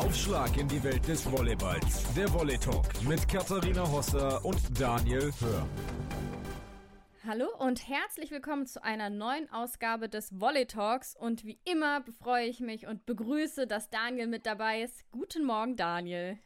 Aufschlag in die Welt des Volleyballs. Der Volley Talk mit Katharina Hosser und Daniel Hör. Hallo und herzlich willkommen zu einer neuen Ausgabe des Volley Talks. Und wie immer freue ich mich und begrüße, dass Daniel mit dabei ist. Guten Morgen, Daniel.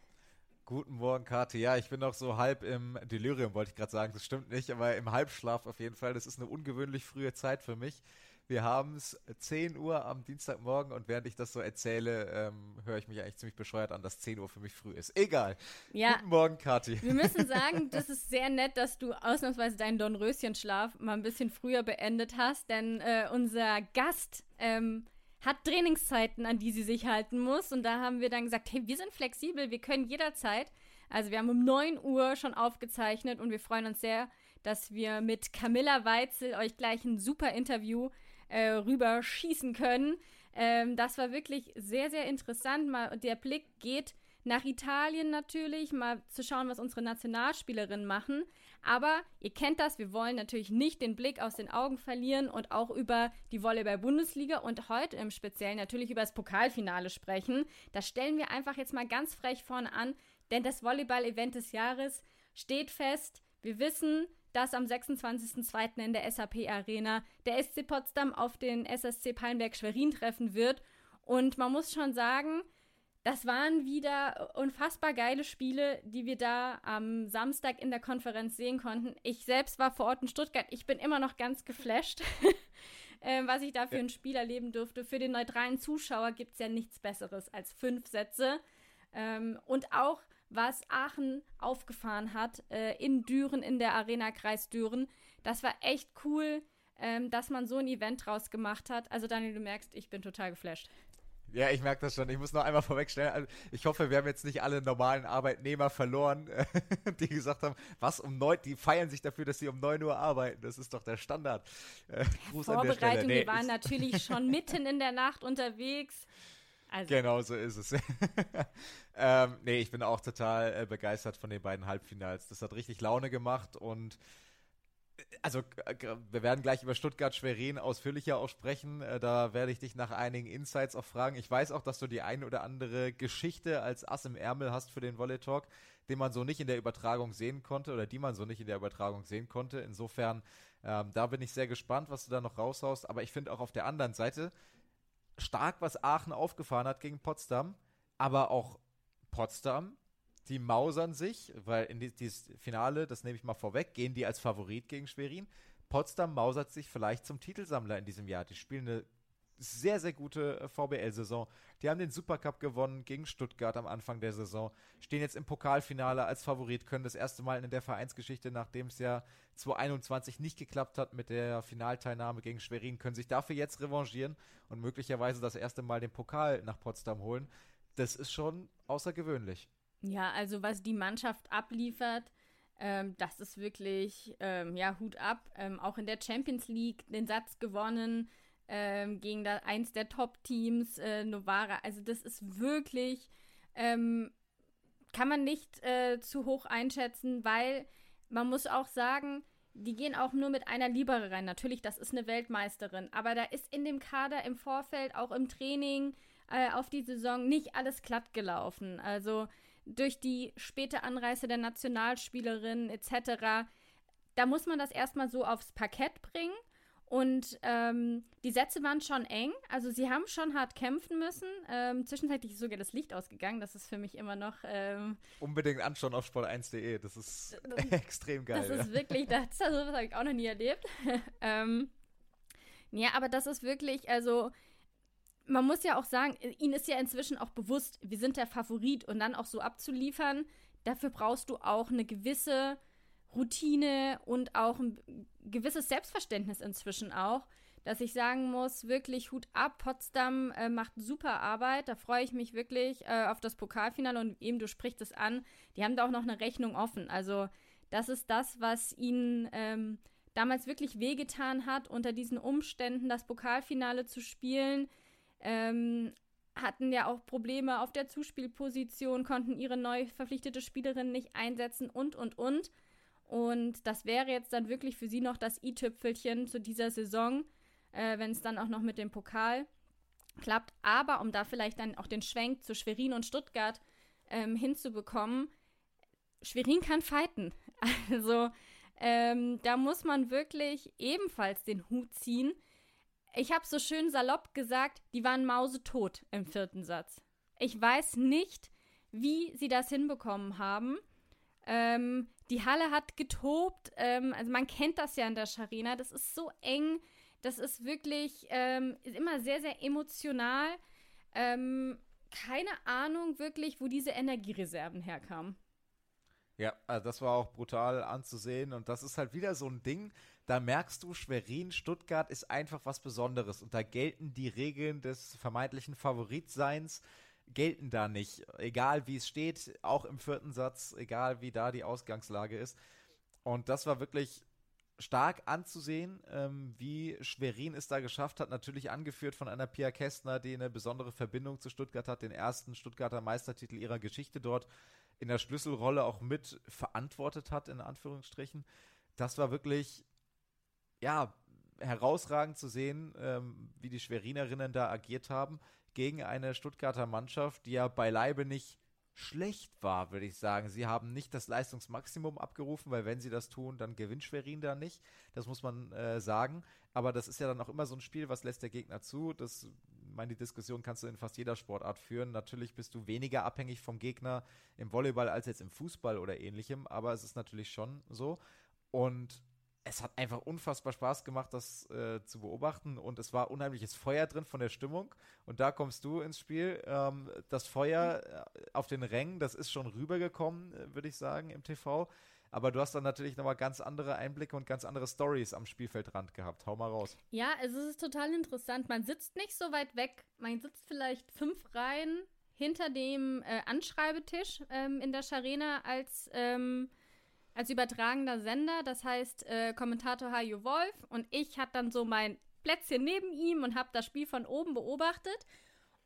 Guten Morgen, Kathi. Ja, ich bin noch so halb im Delirium, wollte ich gerade sagen. Das stimmt nicht, aber im Halbschlaf auf jeden Fall. Das ist eine ungewöhnlich frühe Zeit für mich. Wir haben es 10 Uhr am Dienstagmorgen und während ich das so erzähle, ähm, höre ich mich eigentlich ziemlich bescheuert an, dass 10 Uhr für mich früh ist. Egal. Ja. Guten Morgen, Kathi. Wir müssen sagen, das ist sehr nett, dass du ausnahmsweise deinen Dornröschenschlaf mal ein bisschen früher beendet hast, denn äh, unser Gast ähm, hat Trainingszeiten, an die sie sich halten muss. Und da haben wir dann gesagt, hey, wir sind flexibel, wir können jederzeit. Also wir haben um 9 Uhr schon aufgezeichnet und wir freuen uns sehr, dass wir mit Camilla Weitzel euch gleich ein super Interview äh, rüberschießen können. Ähm, das war wirklich sehr, sehr interessant. Mal, der Blick geht nach Italien natürlich, mal zu schauen, was unsere Nationalspielerinnen machen. Aber ihr kennt das, wir wollen natürlich nicht den Blick aus den Augen verlieren und auch über die Volleyball-Bundesliga und heute im Speziellen natürlich über das Pokalfinale sprechen. Das stellen wir einfach jetzt mal ganz frech vorne an, denn das Volleyball-Event des Jahres steht fest. Wir wissen, dass am 26.02. in der SAP Arena der SC Potsdam auf den SSC Palmberg Schwerin treffen wird. Und man muss schon sagen, das waren wieder unfassbar geile Spiele, die wir da am Samstag in der Konferenz sehen konnten. Ich selbst war vor Ort in Stuttgart. Ich bin immer noch ganz geflasht, äh, was ich da für ein Spiel erleben durfte. Für den neutralen Zuschauer gibt es ja nichts Besseres als fünf Sätze. Ähm, und auch was Aachen aufgefahren hat äh, in Düren, in der Arena Kreis Düren. Das war echt cool, ähm, dass man so ein Event draus gemacht hat. Also Daniel, du merkst, ich bin total geflasht. Ja, ich merke das schon. Ich muss noch einmal vorwegstellen. Also ich hoffe, wir haben jetzt nicht alle normalen Arbeitnehmer verloren, die gesagt haben, was um neun, die feiern sich dafür, dass sie um neun Uhr arbeiten. Das ist doch der Standard. Äh, Gruß Vorbereitung, nee, wir waren natürlich schon mitten in der Nacht unterwegs. Also. Genau so ist es. ähm, nee, ich bin auch total äh, begeistert von den beiden Halbfinals. Das hat richtig Laune gemacht und äh, also wir werden gleich über Stuttgart-Schwerin ausführlicher auch sprechen. Äh, da werde ich dich nach einigen Insights auch fragen. Ich weiß auch, dass du die ein oder andere Geschichte als Ass im Ärmel hast für den Volley Talk, den man so nicht in der Übertragung sehen konnte oder die man so nicht in der Übertragung sehen konnte. Insofern, ähm, da bin ich sehr gespannt, was du da noch raushaust. Aber ich finde auch auf der anderen Seite, stark, was Aachen aufgefahren hat gegen Potsdam, aber auch Potsdam, die mausern sich, weil in dieses Finale, das nehme ich mal vorweg, gehen die als Favorit gegen Schwerin. Potsdam mausert sich vielleicht zum Titelsammler in diesem Jahr. Die spielen eine sehr, sehr gute äh, VBL-Saison. Die haben den Supercup gewonnen gegen Stuttgart am Anfang der Saison, stehen jetzt im Pokalfinale als Favorit, können das erste Mal in der Vereinsgeschichte, nachdem es ja 2021 nicht geklappt hat mit der Finalteilnahme gegen Schwerin, können sich dafür jetzt revanchieren und möglicherweise das erste Mal den Pokal nach Potsdam holen. Das ist schon außergewöhnlich. Ja, also was die Mannschaft abliefert, ähm, das ist wirklich, ähm, ja, Hut ab. Ähm, auch in der Champions League den Satz gewonnen ähm, gegen da, eins der Top-Teams, äh, Novara. Also das ist wirklich, ähm, kann man nicht äh, zu hoch einschätzen, weil man muss auch sagen, die gehen auch nur mit einer Libere rein. Natürlich, das ist eine Weltmeisterin, aber da ist in dem Kader im Vorfeld, auch im Training äh, auf die Saison nicht alles glatt gelaufen. Also durch die späte Anreise der Nationalspielerin etc. Da muss man das erstmal so aufs Parkett bringen. Und ähm, die Sätze waren schon eng. Also sie haben schon hart kämpfen müssen. Ähm, zwischenzeitlich ist sogar das Licht ausgegangen. Das ist für mich immer noch. Ähm, Unbedingt anschauen auf sport1.de. Das ist das, extrem geil. Das ja. ist wirklich, das, also, das habe ich auch noch nie erlebt. ähm, ja, aber das ist wirklich, also man muss ja auch sagen, ihnen ist ja inzwischen auch bewusst, wir sind der Favorit und dann auch so abzuliefern, dafür brauchst du auch eine gewisse Routine und auch ein gewisses Selbstverständnis inzwischen auch, dass ich sagen muss, wirklich Hut ab, Potsdam äh, macht super Arbeit, da freue ich mich wirklich äh, auf das Pokalfinale und eben du sprichst es an, die haben da auch noch eine Rechnung offen. Also das ist das, was ihnen ähm, damals wirklich wehgetan hat, unter diesen Umständen das Pokalfinale zu spielen. Ähm, hatten ja auch Probleme auf der Zuspielposition, konnten ihre neu verpflichtete Spielerin nicht einsetzen und, und, und. Und das wäre jetzt dann wirklich für sie noch das i-Tüpfelchen zu dieser Saison, äh, wenn es dann auch noch mit dem Pokal klappt. Aber um da vielleicht dann auch den Schwenk zu Schwerin und Stuttgart ähm, hinzubekommen, Schwerin kann fighten. Also ähm, da muss man wirklich ebenfalls den Hut ziehen. Ich habe so schön salopp gesagt, die waren mausetot im vierten Satz. Ich weiß nicht, wie sie das hinbekommen haben. Ähm, die Halle hat getobt. Ähm, also man kennt das ja in der Scharena. Das ist so eng. Das ist wirklich ähm, ist immer sehr, sehr emotional. Ähm, keine Ahnung wirklich, wo diese Energiereserven herkamen. Ja, also das war auch brutal anzusehen und das ist halt wieder so ein Ding, da merkst du, Schwerin, Stuttgart ist einfach was Besonderes und da gelten die Regeln des vermeintlichen Favoritseins, gelten da nicht. Egal wie es steht, auch im vierten Satz, egal wie da die Ausgangslage ist. Und das war wirklich stark anzusehen, ähm, wie Schwerin es da geschafft hat. Natürlich angeführt von einer Pia Kästner, die eine besondere Verbindung zu Stuttgart hat, den ersten Stuttgarter Meistertitel ihrer Geschichte dort in der Schlüsselrolle auch mit verantwortet hat, in Anführungsstrichen. Das war wirklich, ja, herausragend zu sehen, ähm, wie die Schwerinerinnen da agiert haben gegen eine Stuttgarter Mannschaft, die ja beileibe nicht schlecht war, würde ich sagen. Sie haben nicht das Leistungsmaximum abgerufen, weil wenn sie das tun, dann gewinnt Schwerin da nicht. Das muss man äh, sagen. Aber das ist ja dann auch immer so ein Spiel, was lässt der Gegner zu. Das meine, die Diskussion kannst du in fast jeder Sportart führen. Natürlich bist du weniger abhängig vom Gegner im Volleyball als jetzt im Fußball oder ähnlichem, aber es ist natürlich schon so. Und es hat einfach unfassbar Spaß gemacht, das äh, zu beobachten und es war unheimliches Feuer drin von der Stimmung und da kommst du ins Spiel. Ähm, das Feuer äh, auf den Rängen, das ist schon rübergekommen, äh, würde ich sagen, im TV. Aber du hast dann natürlich nochmal ganz andere Einblicke und ganz andere Stories am Spielfeldrand gehabt. Hau mal raus. Ja, also es ist total interessant. Man sitzt nicht so weit weg. Man sitzt vielleicht fünf Reihen hinter dem äh, Anschreibetisch ähm, in der Scharena als, ähm, als übertragender Sender. Das heißt, äh, Kommentator Hajo Wolf und ich hatte dann so mein Plätzchen neben ihm und habe das Spiel von oben beobachtet.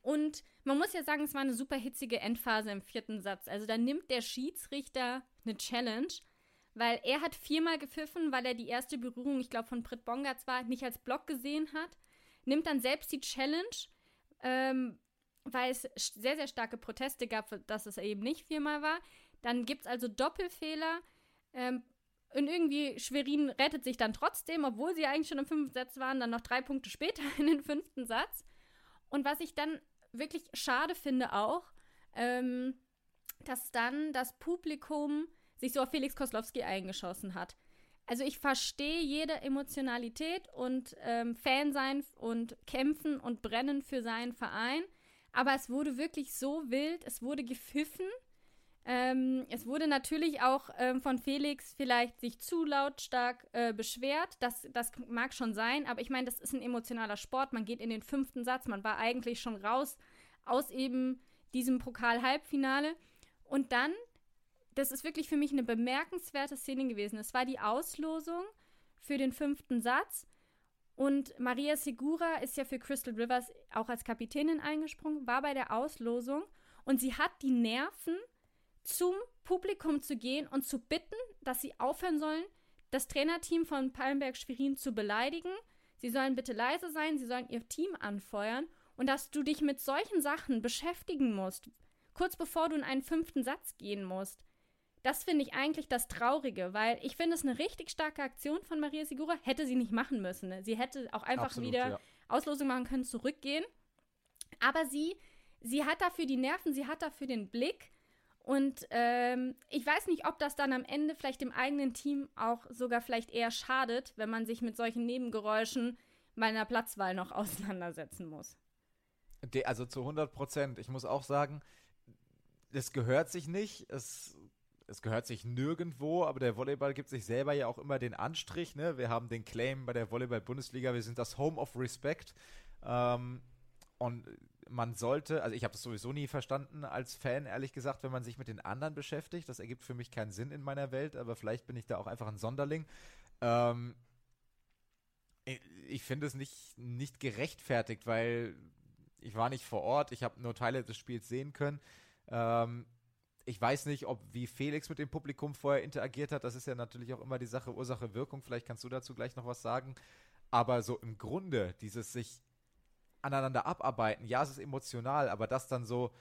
Und man muss ja sagen, es war eine super hitzige Endphase im vierten Satz. Also da nimmt der Schiedsrichter eine Challenge weil er hat viermal gepfiffen, weil er die erste Berührung, ich glaube, von Britt Bonga zwar nicht als Block gesehen hat, nimmt dann selbst die Challenge, ähm, weil es sehr, sehr starke Proteste gab, dass es eben nicht viermal war. Dann gibt es also Doppelfehler. Ähm, und irgendwie Schwerin rettet sich dann trotzdem, obwohl sie eigentlich schon im fünften Satz waren, dann noch drei Punkte später in den fünften Satz. Und was ich dann wirklich schade finde auch, ähm, dass dann das Publikum sich so auf Felix Koslowski eingeschossen hat. Also ich verstehe jede Emotionalität und ähm, Fan sein und kämpfen und brennen für seinen Verein. Aber es wurde wirklich so wild, es wurde gepfiffen. Ähm, es wurde natürlich auch ähm, von Felix vielleicht sich zu lautstark äh, beschwert. Das, das mag schon sein, aber ich meine, das ist ein emotionaler Sport. Man geht in den fünften Satz, man war eigentlich schon raus aus eben diesem Pokal-Halbfinale. Und dann das ist wirklich für mich eine bemerkenswerte Szene gewesen. Es war die Auslosung für den fünften Satz. Und Maria Segura ist ja für Crystal Rivers auch als Kapitänin eingesprungen, war bei der Auslosung und sie hat die Nerven, zum Publikum zu gehen und zu bitten, dass sie aufhören sollen, das Trainerteam von Palmberg Schwerin zu beleidigen. Sie sollen bitte leise sein, sie sollen ihr Team anfeuern und dass du dich mit solchen Sachen beschäftigen musst, kurz bevor du in einen fünften Satz gehen musst. Das finde ich eigentlich das Traurige, weil ich finde es eine richtig starke Aktion von Maria Segura. Hätte sie nicht machen müssen. Ne? Sie hätte auch einfach Absolut, wieder ja. Auslosung machen können, zurückgehen. Aber sie, sie hat dafür die Nerven, sie hat dafür den Blick. Und ähm, ich weiß nicht, ob das dann am Ende vielleicht dem eigenen Team auch sogar vielleicht eher schadet, wenn man sich mit solchen Nebengeräuschen bei einer Platzwahl noch auseinandersetzen muss. Also zu 100 Prozent. Ich muss auch sagen, es gehört sich nicht. Es es gehört sich nirgendwo, aber der Volleyball gibt sich selber ja auch immer den Anstrich. Ne? Wir haben den Claim bei der Volleyball-Bundesliga, wir sind das Home of Respect. Ähm, und man sollte, also ich habe das sowieso nie verstanden als Fan, ehrlich gesagt, wenn man sich mit den anderen beschäftigt. Das ergibt für mich keinen Sinn in meiner Welt, aber vielleicht bin ich da auch einfach ein Sonderling. Ähm, ich finde es nicht, nicht gerechtfertigt, weil ich war nicht vor Ort, ich habe nur Teile des Spiels sehen können. Ähm, ich weiß nicht, ob wie Felix mit dem Publikum vorher interagiert hat. Das ist ja natürlich auch immer die Sache Ursache-Wirkung. Vielleicht kannst du dazu gleich noch was sagen. Aber so im Grunde, dieses sich aneinander abarbeiten. Ja, es ist emotional, aber das dann so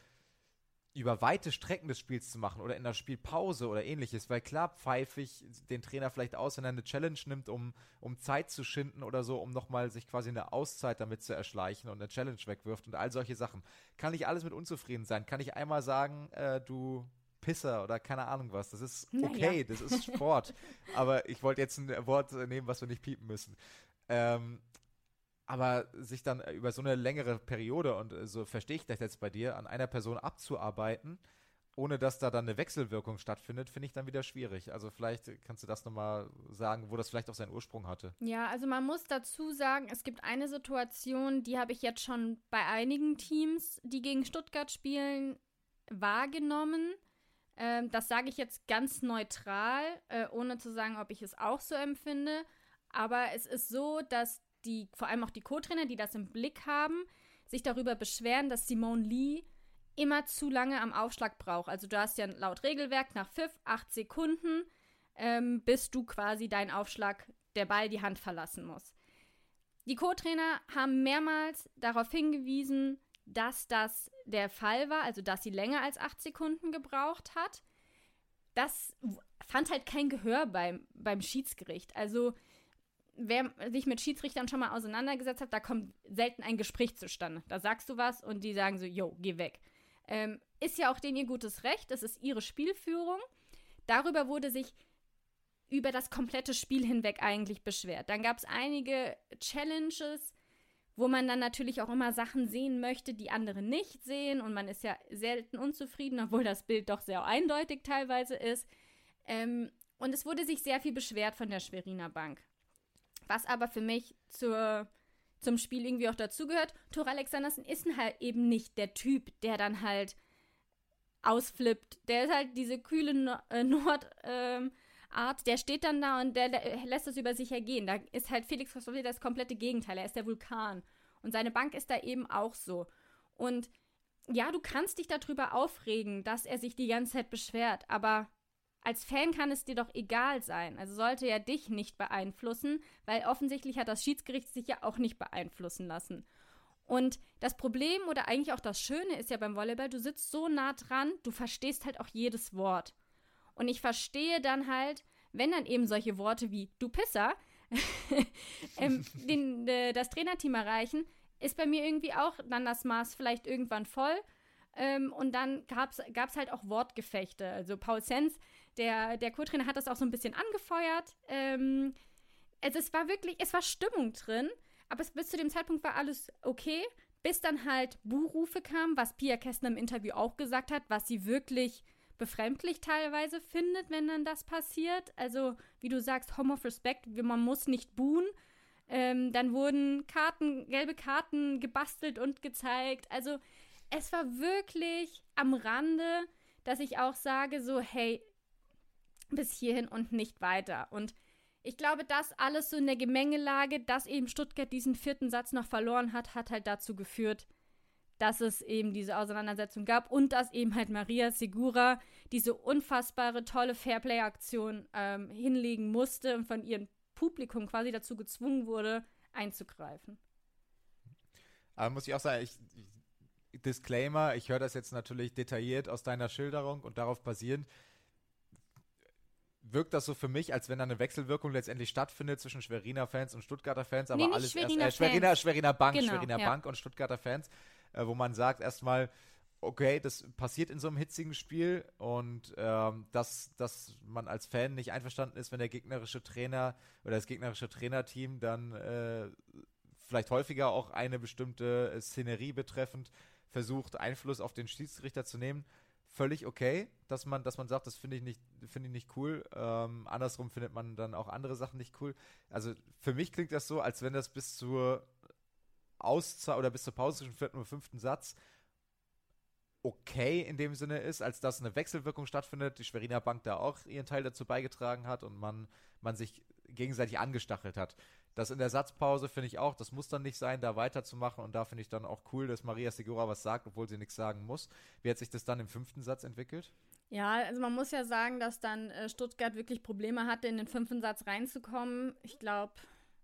über weite Strecken des Spiels zu machen oder in der Spielpause oder ähnliches, weil klar pfeife ich den Trainer vielleicht aus, wenn er eine Challenge nimmt, um, um Zeit zu schinden oder so, um nochmal sich quasi eine Auszeit damit zu erschleichen und eine Challenge wegwirft und all solche Sachen. Kann ich alles mit unzufrieden sein? Kann ich einmal sagen, äh, du Pisser oder keine Ahnung was. Das ist okay, naja. das ist Sport. Aber ich wollte jetzt ein Wort nehmen, was wir nicht piepen müssen. Ähm, aber sich dann über so eine längere Periode, und äh, so verstehe ich das jetzt bei dir, an einer Person abzuarbeiten, ohne dass da dann eine Wechselwirkung stattfindet, finde ich dann wieder schwierig. Also vielleicht kannst du das nochmal sagen, wo das vielleicht auch seinen Ursprung hatte. Ja, also man muss dazu sagen, es gibt eine Situation, die habe ich jetzt schon bei einigen Teams, die gegen Stuttgart spielen, wahrgenommen. Ähm, das sage ich jetzt ganz neutral, äh, ohne zu sagen, ob ich es auch so empfinde. Aber es ist so, dass die, vor allem auch die Co-Trainer, die das im Blick haben, sich darüber beschweren, dass Simone Lee immer zu lange am Aufschlag braucht. Also du hast ja laut Regelwerk nach Pfiff acht Sekunden, ähm, bis du quasi deinen Aufschlag, der Ball die Hand verlassen muss. Die Co-Trainer haben mehrmals darauf hingewiesen, dass das der Fall war, also dass sie länger als acht Sekunden gebraucht hat. Das fand halt kein Gehör beim, beim Schiedsgericht. Also wer sich mit Schiedsrichtern schon mal auseinandergesetzt hat, da kommt selten ein Gespräch zustande. Da sagst du was und die sagen so, jo, geh weg. Ähm, ist ja auch denen ihr gutes Recht, das ist ihre Spielführung. Darüber wurde sich über das komplette Spiel hinweg eigentlich beschwert. Dann gab es einige Challenges, wo man dann natürlich auch immer Sachen sehen möchte, die andere nicht sehen und man ist ja selten unzufrieden, obwohl das Bild doch sehr eindeutig teilweise ist. Ähm, und es wurde sich sehr viel beschwert von der Schweriner Bank. Was aber für mich zur, zum Spiel irgendwie auch dazugehört, Tor Alexandersen ist halt eben nicht der Typ, der dann halt ausflippt. Der ist halt diese kühle no äh, Nordart, ähm, der steht dann da und der, der lässt es über sich ergehen. Da ist halt Felix Kostowski das komplette Gegenteil. Er ist der Vulkan. Und seine Bank ist da eben auch so. Und ja, du kannst dich darüber aufregen, dass er sich die ganze Zeit beschwert, aber als Fan kann es dir doch egal sein. Also sollte er dich nicht beeinflussen, weil offensichtlich hat das Schiedsgericht sich ja auch nicht beeinflussen lassen. Und das Problem oder eigentlich auch das Schöne ist ja beim Volleyball, du sitzt so nah dran, du verstehst halt auch jedes Wort. Und ich verstehe dann halt, wenn dann eben solche Worte wie du Pisser ähm, den, äh, das Trainerteam erreichen, ist bei mir irgendwie auch dann das Maß vielleicht irgendwann voll. Ähm, und dann gab es halt auch Wortgefechte. Also Paul Sens der, der Co-Trainer hat das auch so ein bisschen angefeuert. Ähm, also es war wirklich, es war Stimmung drin, aber es, bis zu dem Zeitpunkt war alles okay, bis dann halt Buhrufe kamen, was Pia Kästner im Interview auch gesagt hat, was sie wirklich befremdlich teilweise findet, wenn dann das passiert. Also, wie du sagst, Home of Respect, man muss nicht buhen. Ähm, dann wurden Karten, gelbe Karten gebastelt und gezeigt. Also, es war wirklich am Rande, dass ich auch sage, so, hey, bis hierhin und nicht weiter. Und ich glaube, das alles so in der Gemengelage, dass eben Stuttgart diesen vierten Satz noch verloren hat, hat halt dazu geführt, dass es eben diese Auseinandersetzung gab und dass eben halt Maria Segura diese unfassbare tolle Fairplay-Aktion ähm, hinlegen musste und von ihrem Publikum quasi dazu gezwungen wurde, einzugreifen. Aber muss ich auch sagen, ich, Disclaimer, ich höre das jetzt natürlich detailliert aus deiner Schilderung und darauf basierend wirkt das so für mich, als wenn da eine Wechselwirkung letztendlich stattfindet zwischen Schweriner Fans und Stuttgarter Fans, aber nee, alles Schweriner erst, äh, Schweriner, Schweriner Bank, genau, Schweriner ja. Bank und Stuttgarter Fans, äh, wo man sagt erstmal, okay, das passiert in so einem hitzigen Spiel und ähm, dass, dass man als Fan nicht einverstanden ist, wenn der gegnerische Trainer oder das gegnerische Trainerteam dann äh, vielleicht häufiger auch eine bestimmte Szenerie betreffend versucht, Einfluss auf den Schiedsrichter zu nehmen völlig okay, dass man, dass man sagt, das finde ich nicht, finde ich nicht cool. Ähm, andersrum findet man dann auch andere Sachen nicht cool. Also für mich klingt das so, als wenn das bis zur Auszeit oder bis zur Pause zwischen vierten und fünften Satz okay in dem Sinne ist, als dass eine Wechselwirkung stattfindet, die Schweriner Bank da auch ihren Teil dazu beigetragen hat und man, man sich gegenseitig angestachelt hat. Das in der Satzpause finde ich auch, das muss dann nicht sein, da weiterzumachen und da finde ich dann auch cool, dass Maria Segura was sagt, obwohl sie nichts sagen muss. Wie hat sich das dann im fünften Satz entwickelt? Ja, also man muss ja sagen, dass dann äh, Stuttgart wirklich Probleme hatte, in den fünften Satz reinzukommen. Ich glaube,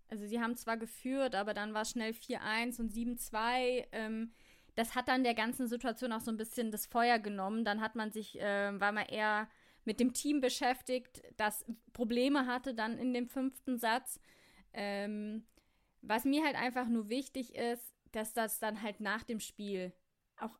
also sie haben zwar geführt, aber dann war es schnell 4-1 und 7-2. Ähm, das hat dann der ganzen Situation auch so ein bisschen das Feuer genommen. Dann hat man sich, äh, war man eher mit dem Team beschäftigt, das Probleme hatte dann in dem fünften Satz. Ähm, was mir halt einfach nur wichtig ist, dass das dann halt nach dem Spiel auch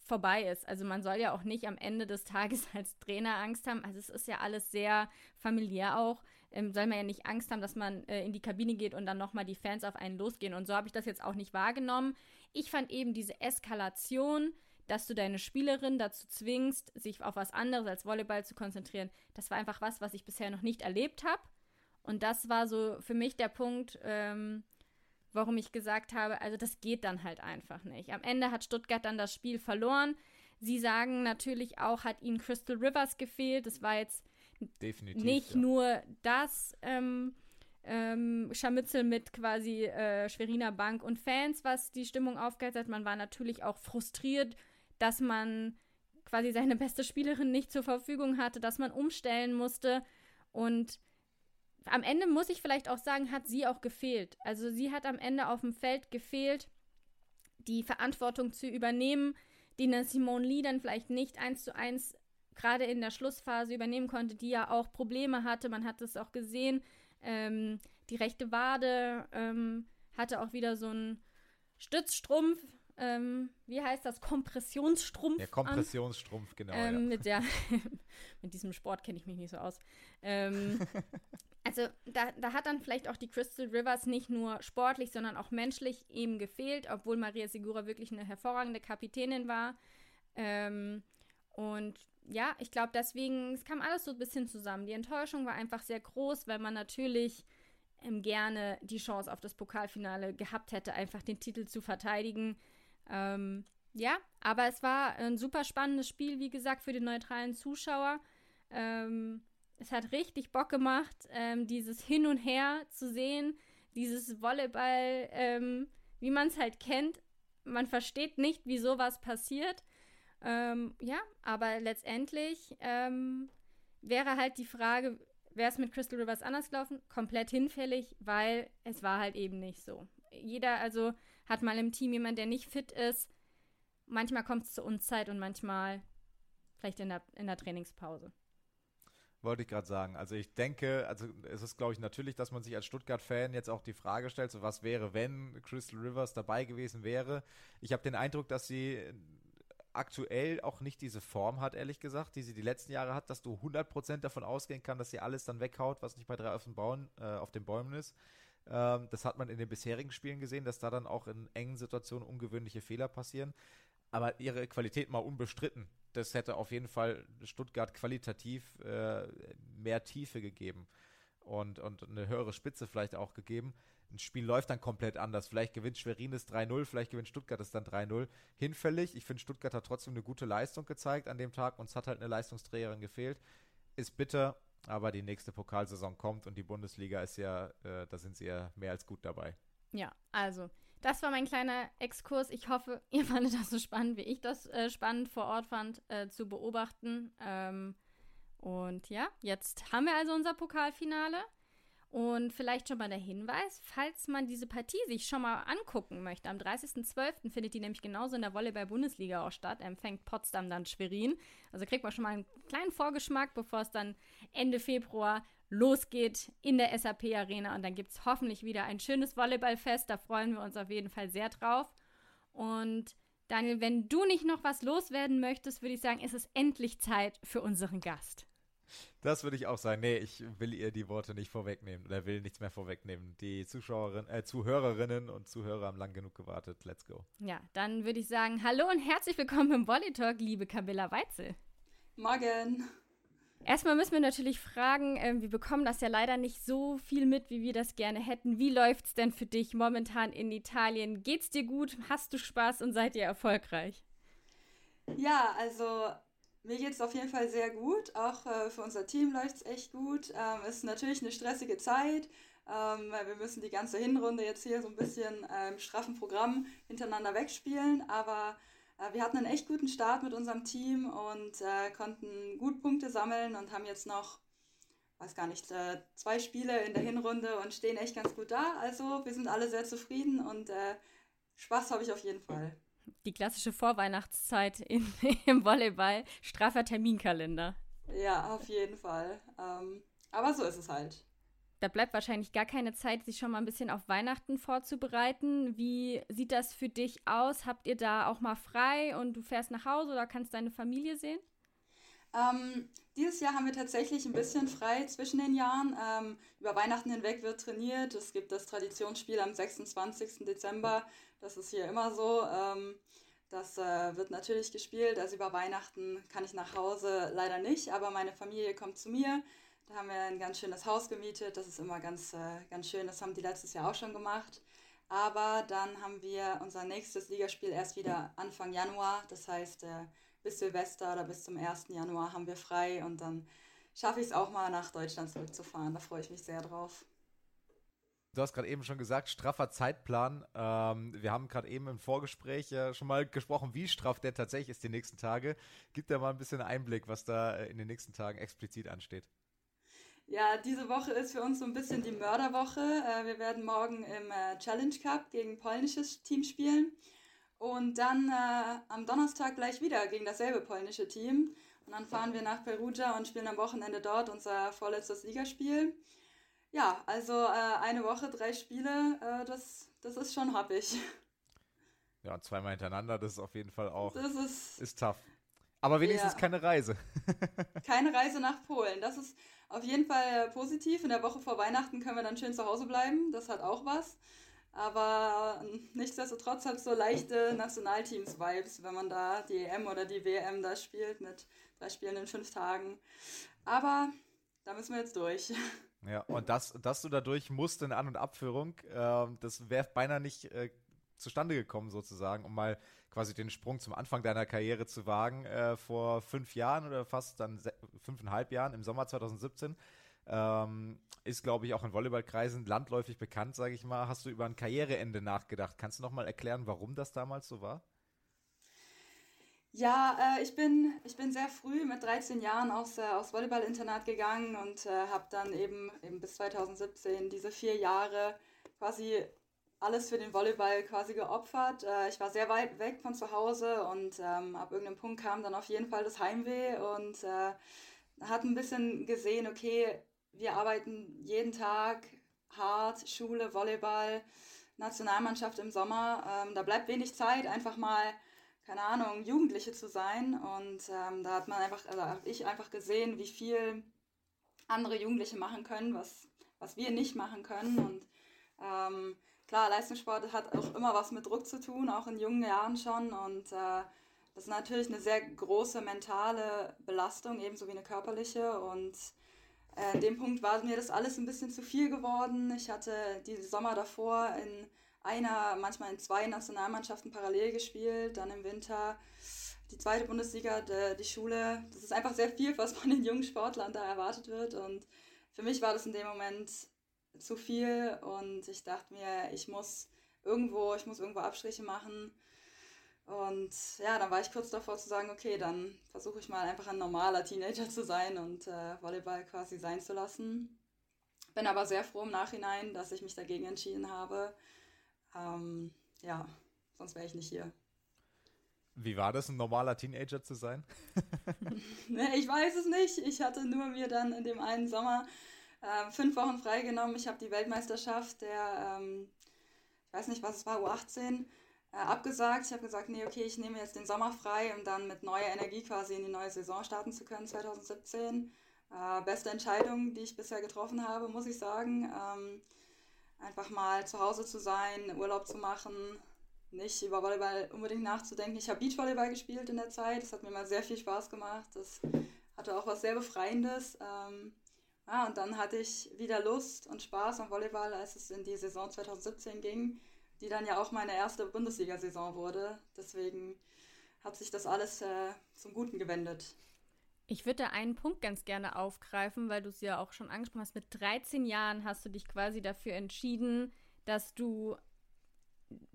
vorbei ist. Also man soll ja auch nicht am Ende des Tages als Trainer Angst haben. Also es ist ja alles sehr familiär auch. Ähm, soll man ja nicht Angst haben, dass man äh, in die Kabine geht und dann nochmal die Fans auf einen losgehen. Und so habe ich das jetzt auch nicht wahrgenommen. Ich fand eben diese Eskalation, dass du deine Spielerin dazu zwingst, sich auf was anderes als Volleyball zu konzentrieren, das war einfach was, was ich bisher noch nicht erlebt habe. Und das war so für mich der Punkt, ähm, warum ich gesagt habe, also das geht dann halt einfach nicht. Am Ende hat Stuttgart dann das Spiel verloren. Sie sagen natürlich auch, hat ihnen Crystal Rivers gefehlt. Das war jetzt Definitiv, nicht ja. nur das ähm, ähm, Scharmützel mit quasi äh, Schweriner Bank und Fans, was die Stimmung aufgeheizt hat. Man war natürlich auch frustriert, dass man quasi seine beste Spielerin nicht zur Verfügung hatte, dass man umstellen musste. Und am Ende muss ich vielleicht auch sagen, hat sie auch gefehlt. Also sie hat am Ende auf dem Feld gefehlt, die Verantwortung zu übernehmen, die eine Simone Lee dann vielleicht nicht eins zu eins gerade in der Schlussphase übernehmen konnte, die ja auch Probleme hatte. Man hat es auch gesehen. Ähm, die rechte Wade ähm, hatte auch wieder so einen Stützstrumpf. Ähm, wie heißt das? Kompressionsstrumpf. Der Kompressionsstrumpf, an. genau. Ähm, ja. Mit, der mit diesem Sport kenne ich mich nicht so aus. Ähm, also da, da hat dann vielleicht auch die Crystal Rivers nicht nur sportlich, sondern auch menschlich eben gefehlt, obwohl Maria Segura wirklich eine hervorragende Kapitänin war. Ähm, und ja, ich glaube deswegen, es kam alles so ein bisschen zusammen. Die Enttäuschung war einfach sehr groß, weil man natürlich ähm, gerne die Chance auf das Pokalfinale gehabt hätte, einfach den Titel zu verteidigen. Ähm, ja, aber es war ein super spannendes Spiel, wie gesagt, für den neutralen Zuschauer. Ähm, es hat richtig Bock gemacht, ähm, dieses Hin und Her zu sehen, dieses Volleyball, ähm, wie man es halt kennt. Man versteht nicht, wie sowas passiert. Ähm, ja, aber letztendlich ähm, wäre halt die Frage, wäre es mit Crystal Rivers anders gelaufen? Komplett hinfällig, weil es war halt eben nicht so. Jeder also hat mal im Team jemand, der nicht fit ist. Manchmal kommt es zu Unzeit und manchmal vielleicht in der, in der Trainingspause. Wollte ich gerade sagen. Also ich denke, also es ist, glaube ich, natürlich, dass man sich als Stuttgart-Fan jetzt auch die Frage stellt, so was wäre, wenn Crystal Rivers dabei gewesen wäre. Ich habe den Eindruck, dass sie aktuell auch nicht diese Form hat, ehrlich gesagt, die sie die letzten Jahre hat, dass du 100% davon ausgehen kannst, dass sie alles dann weghaut, was nicht bei drei auf den, Bauen, äh, auf den Bäumen ist. Ähm, das hat man in den bisherigen Spielen gesehen, dass da dann auch in engen Situationen ungewöhnliche Fehler passieren. Aber ihre Qualität mal unbestritten das hätte auf jeden Fall Stuttgart qualitativ äh, mehr Tiefe gegeben und, und eine höhere Spitze vielleicht auch gegeben. Ein Spiel läuft dann komplett anders. Vielleicht gewinnt Schwerin das 3-0, vielleicht gewinnt Stuttgart es dann 3-0. Hinfällig. Ich finde, Stuttgart hat trotzdem eine gute Leistung gezeigt an dem Tag. Uns hat halt eine Leistungsträgerin gefehlt. Ist bitter, aber die nächste Pokalsaison kommt und die Bundesliga ist ja, äh, da sind sie ja mehr als gut dabei. Ja, also das war mein kleiner Exkurs. Ich hoffe, ihr fandet das so spannend, wie ich das äh, spannend vor Ort fand, äh, zu beobachten. Ähm, und ja, jetzt haben wir also unser Pokalfinale. Und vielleicht schon mal der Hinweis, falls man diese Partie sich schon mal angucken möchte. Am 30.12. findet die nämlich genauso in der Volleyball-Bundesliga auch statt. Empfängt Potsdam dann Schwerin. Also kriegt man schon mal einen kleinen Vorgeschmack, bevor es dann Ende Februar losgeht in der SAP-Arena. Und dann gibt es hoffentlich wieder ein schönes Volleyballfest. Da freuen wir uns auf jeden Fall sehr drauf. Und Daniel, wenn du nicht noch was loswerden möchtest, würde ich sagen, ist es endlich Zeit für unseren Gast. Das würde ich auch sagen. Nee, ich will ihr die Worte nicht vorwegnehmen oder will nichts mehr vorwegnehmen. Die Zuschauerinnen, äh, Zuhörerinnen und Zuhörer haben lang genug gewartet. Let's go. Ja, dann würde ich sagen, hallo und herzlich willkommen im Volley Talk, liebe Camilla Weitzel. Morgen. Erstmal müssen wir natürlich fragen, äh, wir bekommen das ja leider nicht so viel mit, wie wir das gerne hätten. Wie läuft es denn für dich momentan in Italien? Geht's dir gut? Hast du Spaß und seid ihr erfolgreich? Ja, also mir geht es auf jeden Fall sehr gut. Auch äh, für unser Team läuft es echt gut. Ähm, es ist natürlich eine stressige Zeit. Ähm, wir müssen die ganze Hinrunde jetzt hier so ein bisschen ähm, straffen Programm hintereinander wegspielen. Aber äh, wir hatten einen echt guten Start mit unserem Team und äh, konnten gut Punkte sammeln und haben jetzt noch, weiß gar nicht, äh, zwei Spiele in der Hinrunde und stehen echt ganz gut da. Also wir sind alle sehr zufrieden und äh, Spaß habe ich auf jeden Fall. Die klassische Vorweihnachtszeit in, im Volleyball, straffer Terminkalender. Ja, auf jeden Fall. Ähm, aber so ist es halt. Da bleibt wahrscheinlich gar keine Zeit, sich schon mal ein bisschen auf Weihnachten vorzubereiten. Wie sieht das für dich aus? Habt ihr da auch mal frei und du fährst nach Hause oder kannst deine Familie sehen? Ähm, dieses Jahr haben wir tatsächlich ein bisschen frei zwischen den Jahren. Ähm, über Weihnachten hinweg wird trainiert. Es gibt das Traditionsspiel am 26. Dezember. Das ist hier immer so. Ähm, das äh, wird natürlich gespielt. Also über Weihnachten kann ich nach Hause leider nicht, aber meine Familie kommt zu mir. Da haben wir ein ganz schönes Haus gemietet. Das ist immer ganz, äh, ganz schön. Das haben die letztes Jahr auch schon gemacht. Aber dann haben wir unser nächstes Ligaspiel erst wieder Anfang Januar. Das heißt, äh, bis Silvester oder bis zum 1. Januar haben wir frei und dann schaffe ich es auch mal nach Deutschland zurückzufahren. Da freue ich mich sehr drauf. Du hast gerade eben schon gesagt, straffer Zeitplan. Ähm, wir haben gerade eben im Vorgespräch ja schon mal gesprochen, wie straff der tatsächlich ist die nächsten Tage. Gib dir mal ein bisschen Einblick, was da äh, in den nächsten Tagen explizit ansteht. Ja, diese Woche ist für uns so ein bisschen die Mörderwoche. Äh, wir werden morgen im äh, Challenge Cup gegen polnisches Team spielen. Und dann äh, am Donnerstag gleich wieder gegen dasselbe polnische Team. Und dann fahren wir nach Perugia und spielen am Wochenende dort unser vorletztes Ligaspiel. Ja, also äh, eine Woche, drei Spiele, äh, das, das ist schon happig. Ja, zweimal hintereinander, das ist auf jeden Fall auch das ist, ist tough. Aber wenigstens ja. keine Reise. keine Reise nach Polen. Das ist auf jeden Fall positiv. In der Woche vor Weihnachten können wir dann schön zu Hause bleiben. Das hat auch was. Aber ähm, nichtsdestotrotz hat es so leichte Nationalteams-Vibes, wenn man da die EM oder die WM da spielt mit drei Spielen in fünf Tagen. Aber da müssen wir jetzt durch. Ja, und dass, dass du dadurch musst in An- und Abführung, äh, das wäre beinahe nicht äh, zustande gekommen, sozusagen, um mal quasi den Sprung zum Anfang deiner Karriere zu wagen, äh, vor fünf Jahren oder fast dann fünfeinhalb Jahren im Sommer 2017. Ähm, ist, glaube ich, auch in Volleyballkreisen landläufig bekannt, sage ich mal. Hast du über ein Karriereende nachgedacht? Kannst du noch mal erklären, warum das damals so war? Ja, äh, ich, bin, ich bin sehr früh mit 13 Jahren aus, äh, aus Volleyballinternat gegangen und äh, habe dann eben, eben bis 2017 diese vier Jahre quasi alles für den Volleyball quasi geopfert. Äh, ich war sehr weit weg von zu Hause und ähm, ab irgendeinem Punkt kam dann auf jeden Fall das Heimweh und äh, hat ein bisschen gesehen, okay, wir arbeiten jeden Tag hart, Schule, Volleyball, Nationalmannschaft im Sommer. Ähm, da bleibt wenig Zeit, einfach mal, keine Ahnung, Jugendliche zu sein. Und ähm, da hat man einfach, also habe ich einfach gesehen, wie viel andere Jugendliche machen können, was, was wir nicht machen können. Und ähm, klar, Leistungssport hat auch immer was mit Druck zu tun, auch in jungen Jahren schon. Und äh, das ist natürlich eine sehr große mentale Belastung, ebenso wie eine körperliche. Und äh, in dem Punkt war mir das alles ein bisschen zu viel geworden. Ich hatte die Sommer davor in einer, manchmal in zwei Nationalmannschaften parallel gespielt, dann im Winter die zweite Bundesliga, die, die Schule. Das ist einfach sehr viel, was von den jungen Sportlern da erwartet wird. Und für mich war das in dem Moment zu viel und ich dachte mir, ich muss irgendwo, ich muss irgendwo Abstriche machen und ja, dann war ich kurz davor zu sagen, okay, dann versuche ich mal einfach ein normaler Teenager zu sein und äh, Volleyball quasi sein zu lassen. Bin aber sehr froh im Nachhinein, dass ich mich dagegen entschieden habe. Ähm, ja, sonst wäre ich nicht hier. Wie war das, ein normaler Teenager zu sein? ich weiß es nicht. Ich hatte nur mir dann in dem einen Sommer äh, fünf Wochen freigenommen. Ich habe die Weltmeisterschaft der, ähm, ich weiß nicht, was es war, U18 äh, abgesagt. Ich habe gesagt, nee, okay, ich nehme jetzt den Sommer frei, um dann mit neuer Energie quasi in die neue Saison starten zu können 2017. Äh, beste Entscheidung, die ich bisher getroffen habe, muss ich sagen. Ähm, einfach mal zu Hause zu sein, Urlaub zu machen, nicht über Volleyball unbedingt nachzudenken. Ich habe Beachvolleyball gespielt in der Zeit, das hat mir mal sehr viel Spaß gemacht. Das hatte auch was sehr Befreiendes. Ähm, ja, und dann hatte ich wieder Lust und Spaß am Volleyball, als es in die Saison 2017 ging die dann ja auch meine erste Bundesliga-Saison wurde. Deswegen hat sich das alles äh, zum Guten gewendet. Ich würde da einen Punkt ganz gerne aufgreifen, weil du es ja auch schon angesprochen hast. Mit 13 Jahren hast du dich quasi dafür entschieden, dass du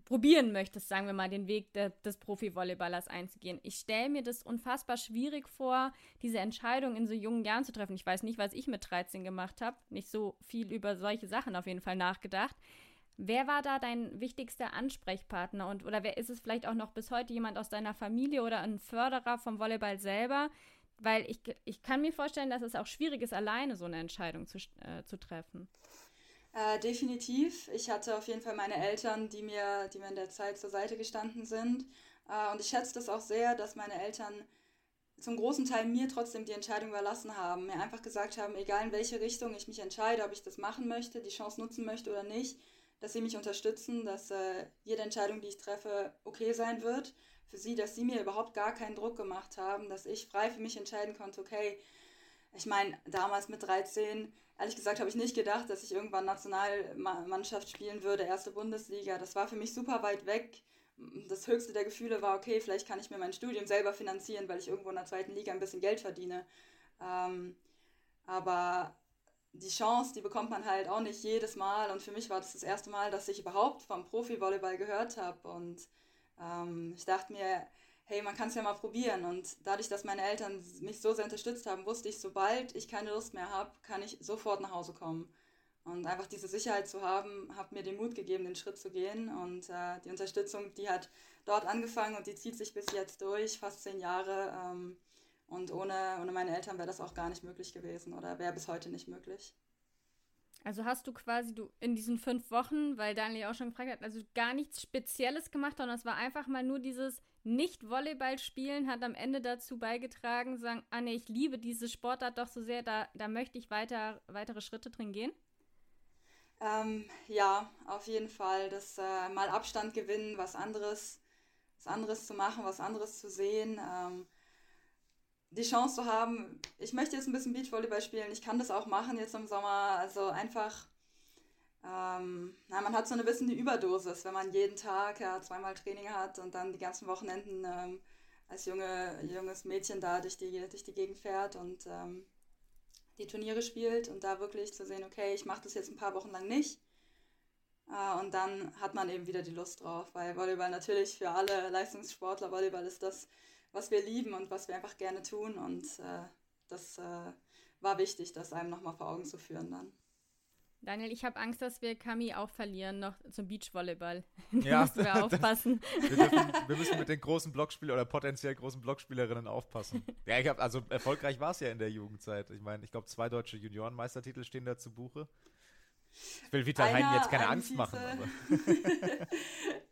probieren möchtest, sagen wir mal, den Weg de, des Profi-Volleyballers einzugehen. Ich stelle mir das unfassbar schwierig vor, diese Entscheidung in so jungen Jahren zu treffen. Ich weiß nicht, was ich mit 13 gemacht habe. Nicht so viel über solche Sachen auf jeden Fall nachgedacht. Wer war da dein wichtigster Ansprechpartner und oder wer ist es vielleicht auch noch bis heute jemand aus deiner Familie oder ein Förderer vom Volleyball selber? Weil ich, ich kann mir vorstellen, dass es auch schwierig ist, alleine so eine Entscheidung zu, äh, zu treffen. Äh, definitiv. Ich hatte auf jeden Fall meine Eltern, die mir, die mir in der Zeit zur Seite gestanden sind. Äh, und ich schätze das auch sehr, dass meine Eltern zum großen Teil mir trotzdem die Entscheidung überlassen haben. Mir einfach gesagt haben, egal in welche Richtung ich mich entscheide, ob ich das machen möchte, die Chance nutzen möchte oder nicht, dass sie mich unterstützen, dass äh, jede Entscheidung, die ich treffe, okay sein wird. Für sie, dass sie mir überhaupt gar keinen Druck gemacht haben, dass ich frei für mich entscheiden konnte, okay, ich meine, damals mit 13 ehrlich gesagt habe ich nicht gedacht, dass ich irgendwann Nationalmannschaft spielen würde, erste Bundesliga. Das war für mich super weit weg. Das höchste der Gefühle war, okay, vielleicht kann ich mir mein Studium selber finanzieren, weil ich irgendwo in der zweiten Liga ein bisschen Geld verdiene. Ähm, aber die Chance, die bekommt man halt auch nicht jedes Mal. Und für mich war das das erste Mal, dass ich überhaupt vom Profi-Volleyball gehört habe. Und ähm, ich dachte mir, hey, man kann es ja mal probieren. Und dadurch, dass meine Eltern mich so sehr unterstützt haben, wusste ich, sobald ich keine Lust mehr habe, kann ich sofort nach Hause kommen. Und einfach diese Sicherheit zu haben, hat mir den Mut gegeben, den Schritt zu gehen. Und äh, die Unterstützung, die hat dort angefangen und die zieht sich bis jetzt durch, fast zehn Jahre. Ähm, und ohne, ohne meine Eltern wäre das auch gar nicht möglich gewesen oder wäre bis heute nicht möglich. Also hast du quasi du in diesen fünf Wochen, weil Daniel auch schon gefragt hat, also gar nichts Spezielles gemacht, sondern es war einfach mal nur dieses nicht-Volleyball spielen hat am Ende dazu beigetragen, sagen, ah nee, ich liebe diese Sportart doch so sehr, da, da möchte ich weiter, weitere Schritte drin gehen? Ähm, ja, auf jeden Fall. Das äh, mal Abstand gewinnen, was anderes, was anderes zu machen, was anderes zu sehen. Ähm, die Chance zu haben, ich möchte jetzt ein bisschen Beachvolleyball spielen, ich kann das auch machen jetzt im Sommer. Also einfach ähm, na, man hat so eine bisschen die Überdosis, wenn man jeden Tag ja, zweimal Training hat und dann die ganzen Wochenenden ähm, als junge, junges Mädchen da durch die, durch die Gegend fährt und ähm, die Turniere spielt und da wirklich zu sehen, okay, ich mache das jetzt ein paar Wochen lang nicht. Äh, und dann hat man eben wieder die Lust drauf, weil Volleyball natürlich für alle Leistungssportler, Volleyball ist das, was wir lieben und was wir einfach gerne tun und äh, das äh, war wichtig, das einem nochmal vor Augen zu führen dann. Daniel, ich habe Angst, dass wir Kami auch verlieren noch zum Beachvolleyball. ja, müssen wir aufpassen. wir, dürfen, wir, müssen mit den großen Blockspielern oder potenziell großen Blockspielerinnen aufpassen. Ja, ich habe also erfolgreich war es ja in der Jugendzeit. Ich meine, ich glaube, zwei deutsche Juniorenmeistertitel stehen da zu Buche. Ich will Vital Heinen jetzt keine Angst machen.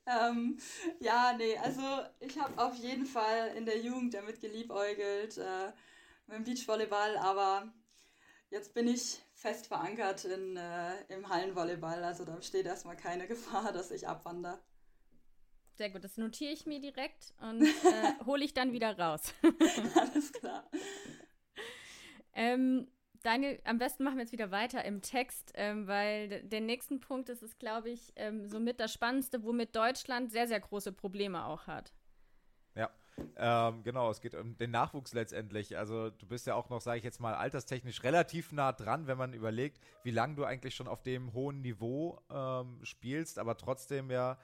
ähm, ja, nee, also ich habe auf jeden Fall in der Jugend damit geliebäugelt äh, mit dem Beachvolleyball, aber jetzt bin ich fest verankert in, äh, im Hallenvolleyball. Also da besteht erstmal keine Gefahr, dass ich abwandere. Sehr gut, das notiere ich mir direkt und äh, hole ich dann wieder raus. Alles klar. ähm, Daniel, am besten machen wir jetzt wieder weiter im Text, ähm, weil der nächste Punkt ist, ist glaube ich, ähm, somit das Spannendste, womit Deutschland sehr, sehr große Probleme auch hat. Ja, ähm, genau, es geht um den Nachwuchs letztendlich. Also du bist ja auch noch, sage ich jetzt mal, alterstechnisch relativ nah dran, wenn man überlegt, wie lange du eigentlich schon auf dem hohen Niveau ähm, spielst, aber trotzdem ja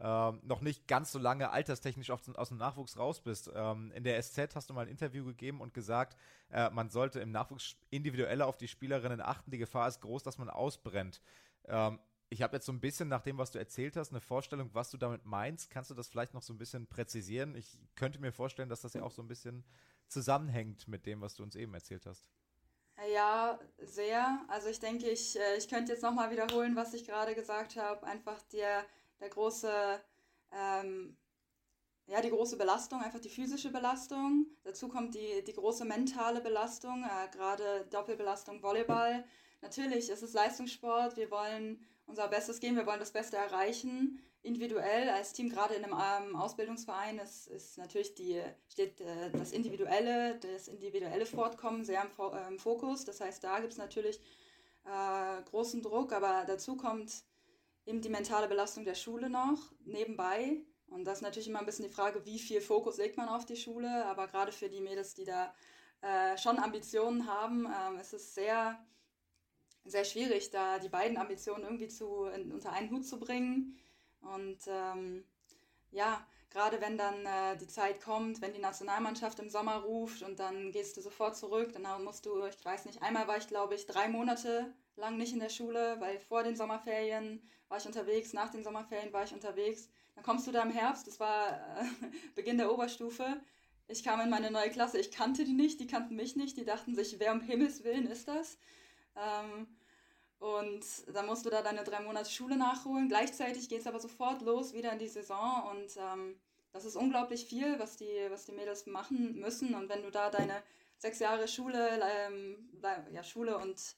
ähm, noch nicht ganz so lange alterstechnisch aus, aus dem Nachwuchs raus bist. Ähm, in der SZ hast du mal ein Interview gegeben und gesagt, äh, man sollte im Nachwuchs individuell auf die Spielerinnen achten. Die Gefahr ist groß, dass man ausbrennt. Ähm, ich habe jetzt so ein bisschen nach dem, was du erzählt hast, eine Vorstellung, was du damit meinst. Kannst du das vielleicht noch so ein bisschen präzisieren? Ich könnte mir vorstellen, dass das ja auch so ein bisschen zusammenhängt mit dem, was du uns eben erzählt hast. Ja, sehr. Also ich denke, ich, äh, ich könnte jetzt nochmal wiederholen, was ich gerade gesagt habe. Einfach der, der große, ähm, ja, die große Belastung, einfach die physische Belastung. Dazu kommt die, die große mentale Belastung, äh, gerade Doppelbelastung Volleyball. Natürlich ist es Leistungssport. Wir wollen unser Bestes geben, wir wollen das Beste erreichen. Individuell als Team, gerade in einem ähm, Ausbildungsverein, ist, ist natürlich die, steht äh, das Individuelle, das individuelle Fortkommen sehr im, äh, im Fokus. Das heißt, da gibt es natürlich äh, großen Druck, aber dazu kommt eben die mentale Belastung der Schule noch nebenbei. Und das ist natürlich immer ein bisschen die Frage, wie viel Fokus legt man auf die Schule. Aber gerade für die Mädels, die da äh, schon Ambitionen haben, ähm, ist es sehr sehr schwierig, da die beiden Ambitionen irgendwie zu, in, unter einen Hut zu bringen. Und ähm, ja, gerade wenn dann äh, die Zeit kommt, wenn die Nationalmannschaft im Sommer ruft und dann gehst du sofort zurück, dann musst du, ich weiß nicht, einmal war ich glaube ich drei Monate lang nicht in der Schule, weil vor den Sommerferien war ich unterwegs, nach den Sommerferien war ich unterwegs. Dann kommst du da im Herbst, das war äh, Beginn der Oberstufe. Ich kam in meine neue Klasse, ich kannte die nicht, die kannten mich nicht, die dachten sich, wer um Himmels Willen ist das? Ähm, und dann musst du da deine drei Monate Schule nachholen. Gleichzeitig geht es aber sofort los, wieder in die Saison. Und ähm, das ist unglaublich viel, was die, was die Mädels machen müssen. Und wenn du da deine sechs Jahre Schule, ähm, ja, Schule und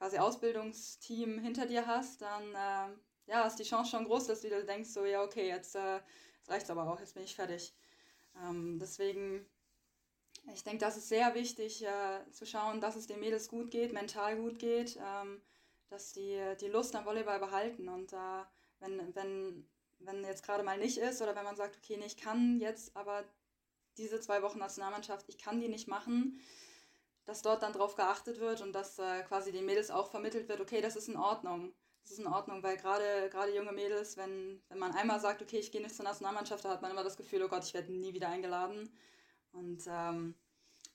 quasi Ausbildungsteam hinter dir hast, dann äh, ja, ist die Chance schon groß, dass du dir denkst, so, ja, okay, jetzt, äh, jetzt reicht's aber auch, jetzt bin ich fertig. Ähm, deswegen, ich denke, das ist sehr wichtig, äh, zu schauen, dass es den Mädels gut geht, mental gut geht. Ähm, dass die die Lust am Volleyball behalten. Und äh, wenn, wenn, wenn jetzt gerade mal nicht ist oder wenn man sagt, okay, nee, ich kann jetzt aber diese zwei Wochen Nationalmannschaft, ich kann die nicht machen, dass dort dann drauf geachtet wird und dass äh, quasi den Mädels auch vermittelt wird, okay, das ist in Ordnung. Das ist in Ordnung, weil gerade gerade junge Mädels, wenn, wenn man einmal sagt, okay, ich gehe nicht zur Nationalmannschaft, da hat man immer das Gefühl, oh Gott, ich werde nie wieder eingeladen. Und ähm,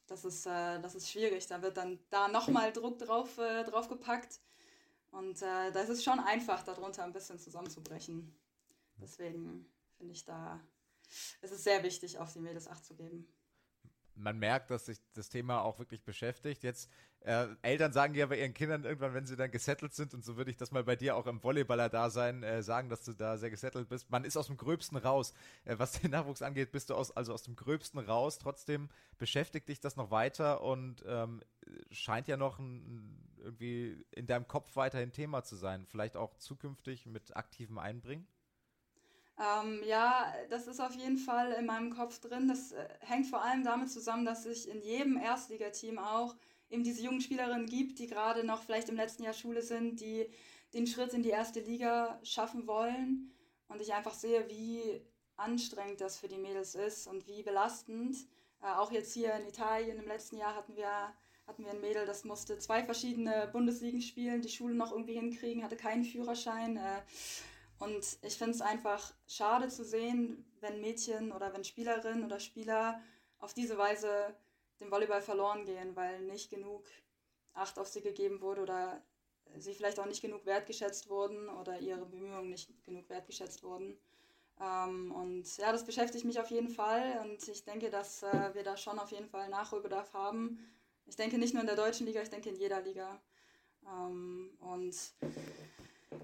das, ist, äh, das ist schwierig. Da wird dann da nochmal Druck drauf, äh, drauf gepackt. Und äh, da ist es schon einfach, darunter ein bisschen zusammenzubrechen. Deswegen finde ich da, es ist sehr wichtig, auf die Mädels Acht zu geben man merkt, dass sich das Thema auch wirklich beschäftigt. Jetzt, äh, Eltern sagen ja bei ihren Kindern irgendwann, wenn sie dann gesettelt sind, und so würde ich das mal bei dir auch im Volleyballer-Dasein äh, sagen, dass du da sehr gesettelt bist. Man ist aus dem Gröbsten raus. Äh, was den Nachwuchs angeht, bist du aus, also aus dem Gröbsten raus. Trotzdem beschäftigt dich das noch weiter und ähm, scheint ja noch ein, irgendwie in deinem Kopf weiterhin Thema zu sein. Vielleicht auch zukünftig mit aktivem Einbringen? Ähm, ja, das ist auf jeden Fall in meinem Kopf drin. Das äh, hängt vor allem damit zusammen, dass es in jedem Erstligateam auch eben diese jungen Spielerinnen gibt, die gerade noch vielleicht im letzten Jahr Schule sind, die den Schritt in die erste Liga schaffen wollen. Und ich einfach sehe, wie anstrengend das für die Mädels ist und wie belastend. Äh, auch jetzt hier in Italien im letzten Jahr hatten wir, hatten wir ein Mädel, das musste zwei verschiedene Bundesligen spielen, die Schule noch irgendwie hinkriegen, hatte keinen Führerschein. Äh, und ich finde es einfach schade zu sehen, wenn Mädchen oder wenn Spielerinnen oder Spieler auf diese Weise dem Volleyball verloren gehen, weil nicht genug Acht auf sie gegeben wurde oder sie vielleicht auch nicht genug wertgeschätzt wurden oder ihre Bemühungen nicht genug wertgeschätzt wurden. Ähm, und ja, das beschäftigt mich auf jeden Fall und ich denke, dass äh, wir da schon auf jeden Fall Nachholbedarf haben. Ich denke nicht nur in der deutschen Liga, ich denke in jeder Liga. Ähm, und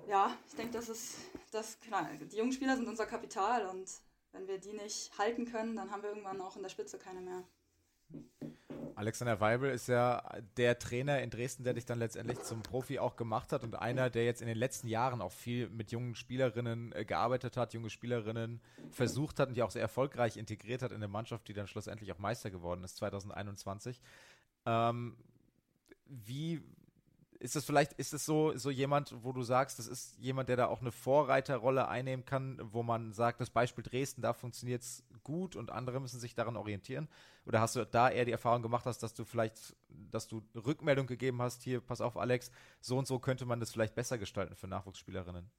ja, ich denke, das ist das, klar, die jungen Spieler sind unser Kapital und wenn wir die nicht halten können, dann haben wir irgendwann auch in der Spitze keine mehr. Alexander Weibel ist ja der Trainer in Dresden, der dich dann letztendlich zum Profi auch gemacht hat und einer, der jetzt in den letzten Jahren auch viel mit jungen Spielerinnen äh, gearbeitet hat, junge Spielerinnen versucht hat und die auch sehr erfolgreich integriert hat in eine Mannschaft, die dann schlussendlich auch Meister geworden ist 2021. Ähm, wie ist es vielleicht, ist es so, so jemand, wo du sagst, das ist jemand, der da auch eine Vorreiterrolle einnehmen kann, wo man sagt, das Beispiel Dresden, da funktioniert es gut und andere müssen sich daran orientieren? Oder hast du da eher die Erfahrung gemacht hast, dass du vielleicht, dass du Rückmeldung gegeben hast, hier, pass auf, Alex, so und so könnte man das vielleicht besser gestalten für Nachwuchsspielerinnen?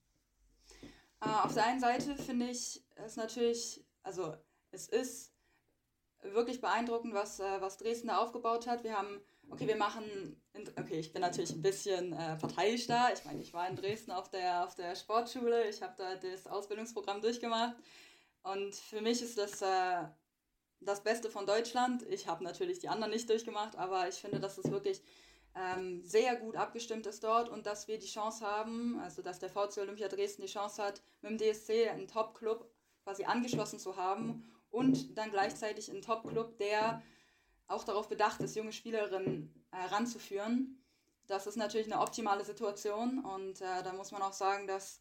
Äh, auf der einen Seite finde ich es natürlich, also es ist wirklich beeindruckend, was, äh, was Dresden da aufgebaut hat. Wir haben okay, wir machen, okay, ich bin natürlich ein bisschen äh, parteiisch da. Ich meine, ich war in Dresden auf der, auf der Sportschule, ich habe da das Ausbildungsprogramm durchgemacht und für mich ist das äh, das Beste von Deutschland. Ich habe natürlich die anderen nicht durchgemacht, aber ich finde, dass es wirklich ähm, sehr gut abgestimmt ist dort und dass wir die Chance haben, also dass der VC Olympia Dresden die Chance hat, mit dem DSC einen Top-Club quasi angeschlossen zu haben und dann gleichzeitig einen Top-Club, der auch darauf bedacht ist, junge Spielerinnen heranzuführen. Äh, das ist natürlich eine optimale Situation und äh, da muss man auch sagen, dass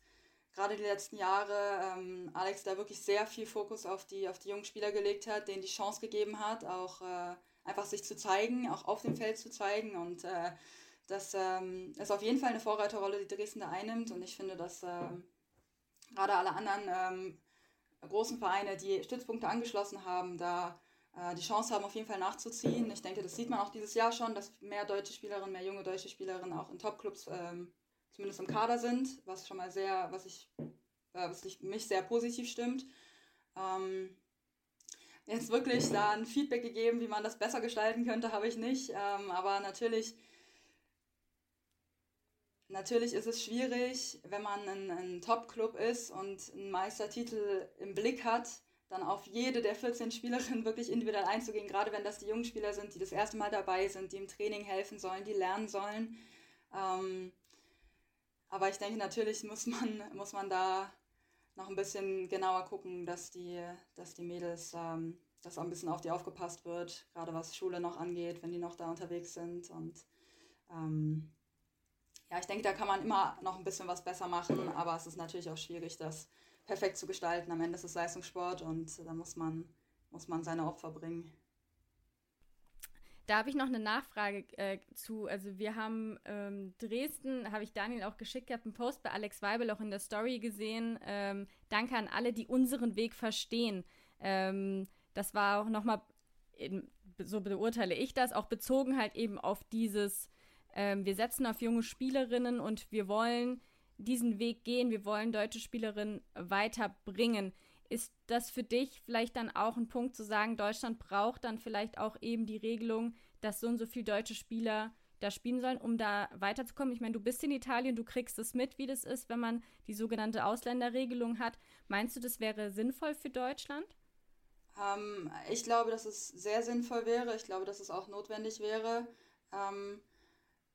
gerade die letzten Jahre ähm, Alex da wirklich sehr viel Fokus auf die, auf die jungen Spieler gelegt hat, denen die Chance gegeben hat, auch äh, einfach sich zu zeigen, auch auf dem Feld zu zeigen und äh, das ähm, ist auf jeden Fall eine Vorreiterrolle, die Dresden da einnimmt und ich finde, dass ähm, gerade alle anderen ähm, großen Vereine, die Stützpunkte angeschlossen haben, da die Chance haben, auf jeden Fall nachzuziehen. Ich denke, das sieht man auch dieses Jahr schon, dass mehr deutsche Spielerinnen, mehr junge deutsche Spielerinnen auch in Topclubs ähm, zumindest im Kader sind, was schon mal sehr, was ich was mich sehr positiv stimmt. Ähm, jetzt wirklich da ein Feedback gegeben, wie man das besser gestalten könnte, habe ich nicht. Ähm, aber natürlich, natürlich ist es schwierig, wenn man ein, ein Top-Club ist und einen Meistertitel im Blick hat, dann auf jede der 14 Spielerinnen wirklich individuell einzugehen, gerade wenn das die jungen Spieler sind, die das erste Mal dabei sind, die im Training helfen sollen, die lernen sollen. Ähm, aber ich denke, natürlich muss man, muss man da noch ein bisschen genauer gucken, dass die, dass die Mädels, ähm, dass auch ein bisschen auf die aufgepasst wird, gerade was Schule noch angeht, wenn die noch da unterwegs sind. Und ähm, ja, ich denke, da kann man immer noch ein bisschen was besser machen, aber es ist natürlich auch schwierig, das perfekt zu gestalten. Am Ende ist es Leistungssport und da muss man, muss man seine Opfer bringen. Da habe ich noch eine Nachfrage äh, zu. Also wir haben ähm, Dresden, habe ich Daniel auch geschickt, habe einen Post bei Alex Weibel auch in der Story gesehen. Ähm, danke an alle, die unseren Weg verstehen. Ähm, das war auch nochmal, so beurteile ich das, auch bezogen halt eben auf dieses, ähm, wir setzen auf junge Spielerinnen und wir wollen diesen Weg gehen, wir wollen deutsche Spielerinnen weiterbringen. Ist das für dich vielleicht dann auch ein Punkt zu sagen, Deutschland braucht dann vielleicht auch eben die Regelung, dass so und so viele deutsche Spieler da spielen sollen, um da weiterzukommen? Ich meine, du bist in Italien, du kriegst es mit, wie das ist, wenn man die sogenannte Ausländerregelung hat. Meinst du, das wäre sinnvoll für Deutschland? Ähm, ich glaube, dass es sehr sinnvoll wäre. Ich glaube, dass es auch notwendig wäre. Ähm,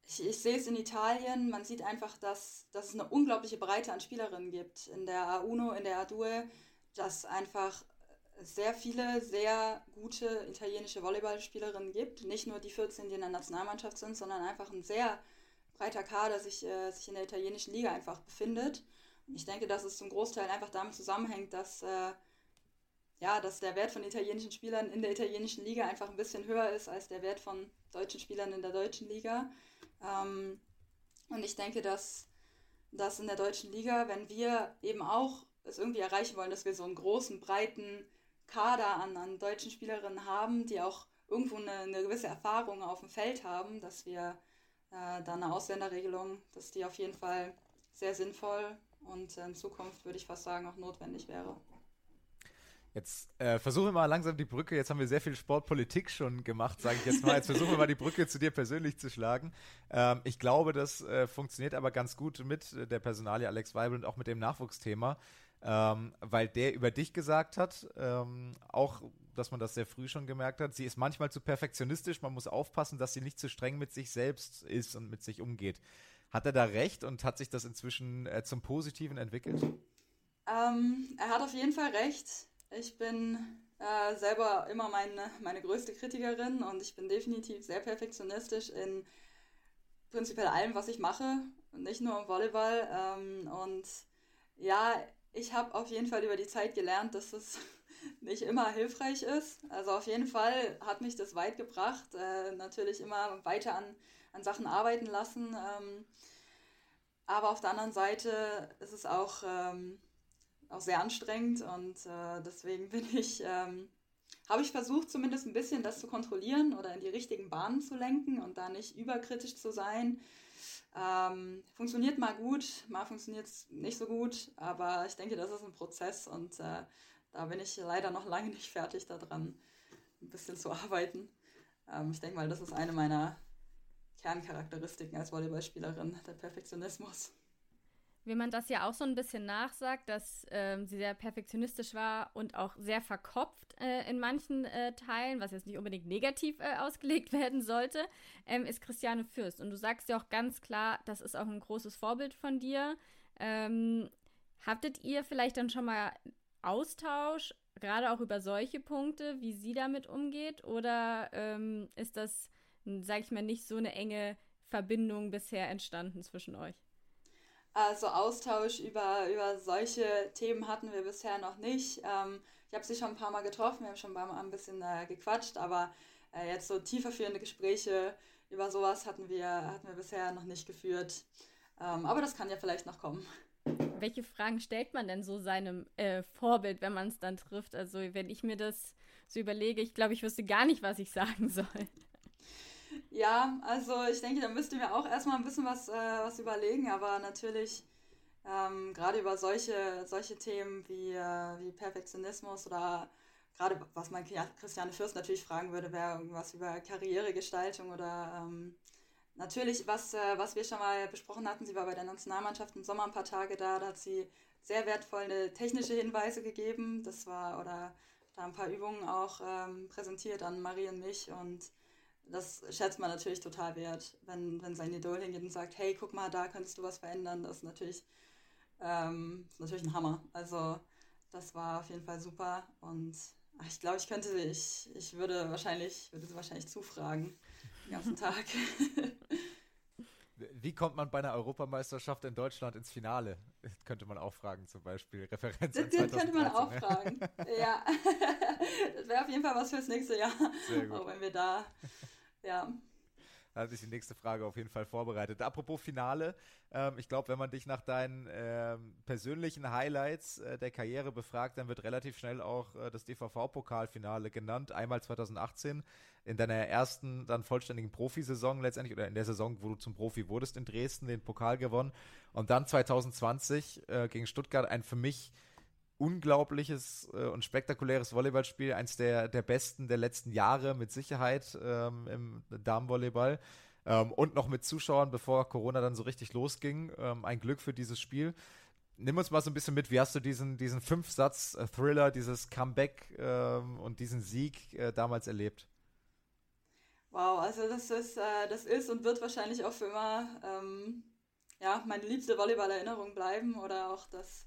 ich, ich, sehe es in Italien. Man sieht einfach, dass, dass es eine unglaubliche Breite an Spielerinnen gibt. In der A1, in der A2 dass einfach sehr viele sehr gute italienische Volleyballspielerinnen gibt. Nicht nur die 14, die in der Nationalmannschaft sind, sondern einfach ein sehr breiter Kader sich, äh, sich in der italienischen Liga einfach befindet. Ich denke, dass es zum Großteil einfach damit zusammenhängt, dass, äh, ja, dass der Wert von italienischen Spielern in der italienischen Liga einfach ein bisschen höher ist als der Wert von deutschen Spielern in der deutschen Liga. Ähm, und ich denke, dass, dass in der deutschen Liga, wenn wir eben auch es irgendwie erreichen wollen, dass wir so einen großen, breiten Kader an, an deutschen Spielerinnen haben, die auch irgendwo eine, eine gewisse Erfahrung auf dem Feld haben, dass wir äh, da eine Ausländerregelung, dass die auf jeden Fall sehr sinnvoll und in Zukunft würde ich fast sagen auch notwendig wäre. Jetzt äh, versuchen wir mal langsam die Brücke. Jetzt haben wir sehr viel Sportpolitik schon gemacht, sage ich jetzt mal. Jetzt versuchen wir mal die Brücke zu dir persönlich zu schlagen. Ähm, ich glaube, das äh, funktioniert aber ganz gut mit der Personalie Alex Weibel und auch mit dem Nachwuchsthema ähm, weil der über dich gesagt hat, ähm, auch, dass man das sehr früh schon gemerkt hat, sie ist manchmal zu perfektionistisch, man muss aufpassen, dass sie nicht zu streng mit sich selbst ist und mit sich umgeht. Hat er da recht und hat sich das inzwischen äh, zum Positiven entwickelt? Ähm, er hat auf jeden Fall recht. Ich bin äh, selber immer meine, meine größte Kritikerin und ich bin definitiv sehr perfektionistisch in prinzipiell allem, was ich mache, nicht nur im Volleyball. Ähm, und ja, ich habe auf jeden Fall über die Zeit gelernt, dass es nicht immer hilfreich ist. Also auf jeden Fall hat mich das weit gebracht. Äh, natürlich immer weiter an, an Sachen arbeiten lassen. Ähm, aber auf der anderen Seite ist es auch, ähm, auch sehr anstrengend und äh, deswegen bin ich, ähm, habe ich versucht, zumindest ein bisschen das zu kontrollieren oder in die richtigen Bahnen zu lenken und da nicht überkritisch zu sein. Ähm, funktioniert mal gut, mal funktioniert es nicht so gut, aber ich denke, das ist ein Prozess und äh, da bin ich leider noch lange nicht fertig daran, ein bisschen zu arbeiten. Ähm, ich denke mal, das ist eine meiner Kerncharakteristiken als Volleyballspielerin, der Perfektionismus wie man das ja auch so ein bisschen nachsagt, dass ähm, sie sehr perfektionistisch war und auch sehr verkopft äh, in manchen äh, Teilen, was jetzt nicht unbedingt negativ äh, ausgelegt werden sollte, ähm, ist Christiane Fürst. Und du sagst ja auch ganz klar, das ist auch ein großes Vorbild von dir. Ähm, habtet ihr vielleicht dann schon mal Austausch, gerade auch über solche Punkte, wie sie damit umgeht? Oder ähm, ist das, sag ich mal, nicht so eine enge Verbindung bisher entstanden zwischen euch? Also Austausch über, über solche Themen hatten wir bisher noch nicht. Ähm, ich habe sie schon ein paar Mal getroffen, wir haben schon ein, ein bisschen äh, gequatscht, aber äh, jetzt so tieferführende Gespräche über sowas hatten wir, hatten wir bisher noch nicht geführt. Ähm, aber das kann ja vielleicht noch kommen. Welche Fragen stellt man denn so seinem äh, Vorbild, wenn man es dann trifft? Also wenn ich mir das so überlege, ich glaube, ich wüsste gar nicht, was ich sagen soll. Ja, also ich denke, da müssten wir auch erstmal ein bisschen was, äh, was überlegen, aber natürlich Ähm, gerade über solche, solche Themen wie, äh, wie Perfektionismus oder gerade was man Christiane Fürst natürlich fragen würde, wäre irgendwas über Karrieregestaltung oder ähm, natürlich, was, äh, was wir schon mal besprochen hatten, sie war bei der Nationalmannschaft im Sommer ein paar Tage da, da hat sie sehr wertvolle technische Hinweise gegeben. Das war, oder da ein paar Übungen auch ähm, präsentiert an Marie und mich und das schätzt man natürlich total wert, wenn, wenn sein Idol hingeht und sagt, hey, guck mal, da könntest du was verändern. Das ist natürlich, ähm, ist natürlich ein Hammer. Also das war auf jeden Fall super und ach, ich glaube, ich könnte, ich, ich würde wahrscheinlich, würde sie wahrscheinlich zufragen den ganzen Tag. Wie kommt man bei einer Europameisterschaft in Deutschland ins Finale? Könnte man auch fragen, zum Beispiel. Referenz. Das, das könnte man auch ne? fragen. ja. das wäre auf jeden Fall was fürs nächste Jahr. Sehr gut. Auch wenn wir da, ja. Da hat sich die nächste Frage auf jeden Fall vorbereitet. Apropos Finale, ähm, ich glaube, wenn man dich nach deinen ähm, persönlichen Highlights äh, der Karriere befragt, dann wird relativ schnell auch äh, das DVV-Pokalfinale genannt. Einmal 2018 in deiner ersten dann vollständigen Profisaison letztendlich oder in der Saison, wo du zum Profi wurdest in Dresden, den Pokal gewonnen. Und dann 2020 äh, gegen Stuttgart ein für mich unglaubliches äh, und spektakuläres Volleyballspiel, eins der, der besten der letzten Jahre mit Sicherheit ähm, im Damenvolleyball. Ähm, und noch mit Zuschauern, bevor Corona dann so richtig losging. Ähm, ein Glück für dieses Spiel. Nimm uns mal so ein bisschen mit, wie hast du diesen, diesen Fünf-Satz-Thriller, dieses Comeback ähm, und diesen Sieg äh, damals erlebt? Wow, also das ist, äh, das ist und wird wahrscheinlich auch für immer ähm, ja, meine liebste Volleyball-Erinnerung bleiben oder auch das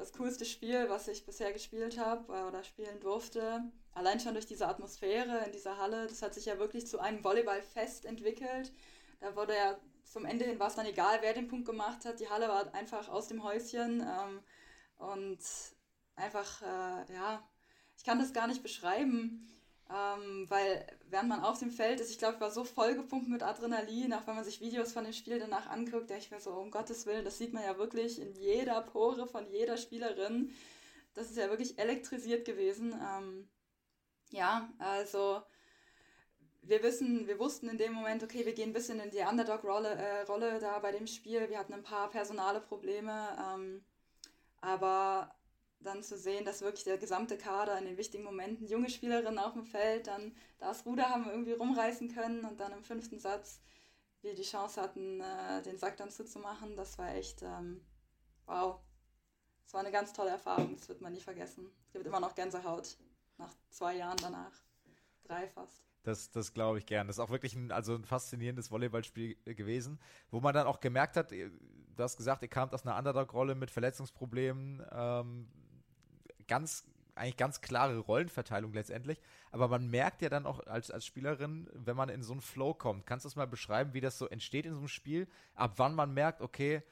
das coolste Spiel, was ich bisher gespielt habe äh, oder spielen durfte. Allein schon durch diese Atmosphäre in dieser Halle, das hat sich ja wirklich zu einem Volleyballfest entwickelt. Da wurde ja zum Ende hin war es dann egal, wer den Punkt gemacht hat. Die Halle war einfach aus dem Häuschen ähm, und einfach, äh, ja, ich kann das gar nicht beschreiben. Ähm, weil während man auf dem Feld ist, ich glaube, ich war so vollgepumpt mit Adrenalin, auch wenn man sich Videos von dem Spiel danach anguckt, denke ich mir so, um Gottes Willen, das sieht man ja wirklich in jeder Pore von jeder Spielerin. Das ist ja wirklich elektrisiert gewesen. Ähm, ja, also wir wissen, wir wussten in dem Moment, okay, wir gehen ein bisschen in die Underdog-Rolle äh, Rolle da bei dem Spiel. Wir hatten ein paar personale Probleme, ähm, aber dann zu sehen, dass wirklich der gesamte Kader in den wichtigen Momenten, junge Spielerinnen auf dem Feld, dann das Ruder haben irgendwie rumreißen können und dann im fünften Satz wir die Chance hatten, äh, den Sack dann zuzumachen. Das war echt, ähm, wow. Das war eine ganz tolle Erfahrung, das wird man nie vergessen. Es gibt immer noch Gänsehaut nach zwei Jahren danach. Drei fast. Das, das glaube ich gern. Das ist auch wirklich ein, also ein faszinierendes Volleyballspiel gewesen, wo man dann auch gemerkt hat, du hast gesagt, ihr kamt aus einer Underdog-Rolle mit Verletzungsproblemen, ähm, ganz, eigentlich ganz klare Rollenverteilung letztendlich. Aber man merkt ja dann auch als, als Spielerin, wenn man in so einen Flow kommt. Kannst du es mal beschreiben, wie das so entsteht in so einem Spiel? Ab wann man merkt, okay,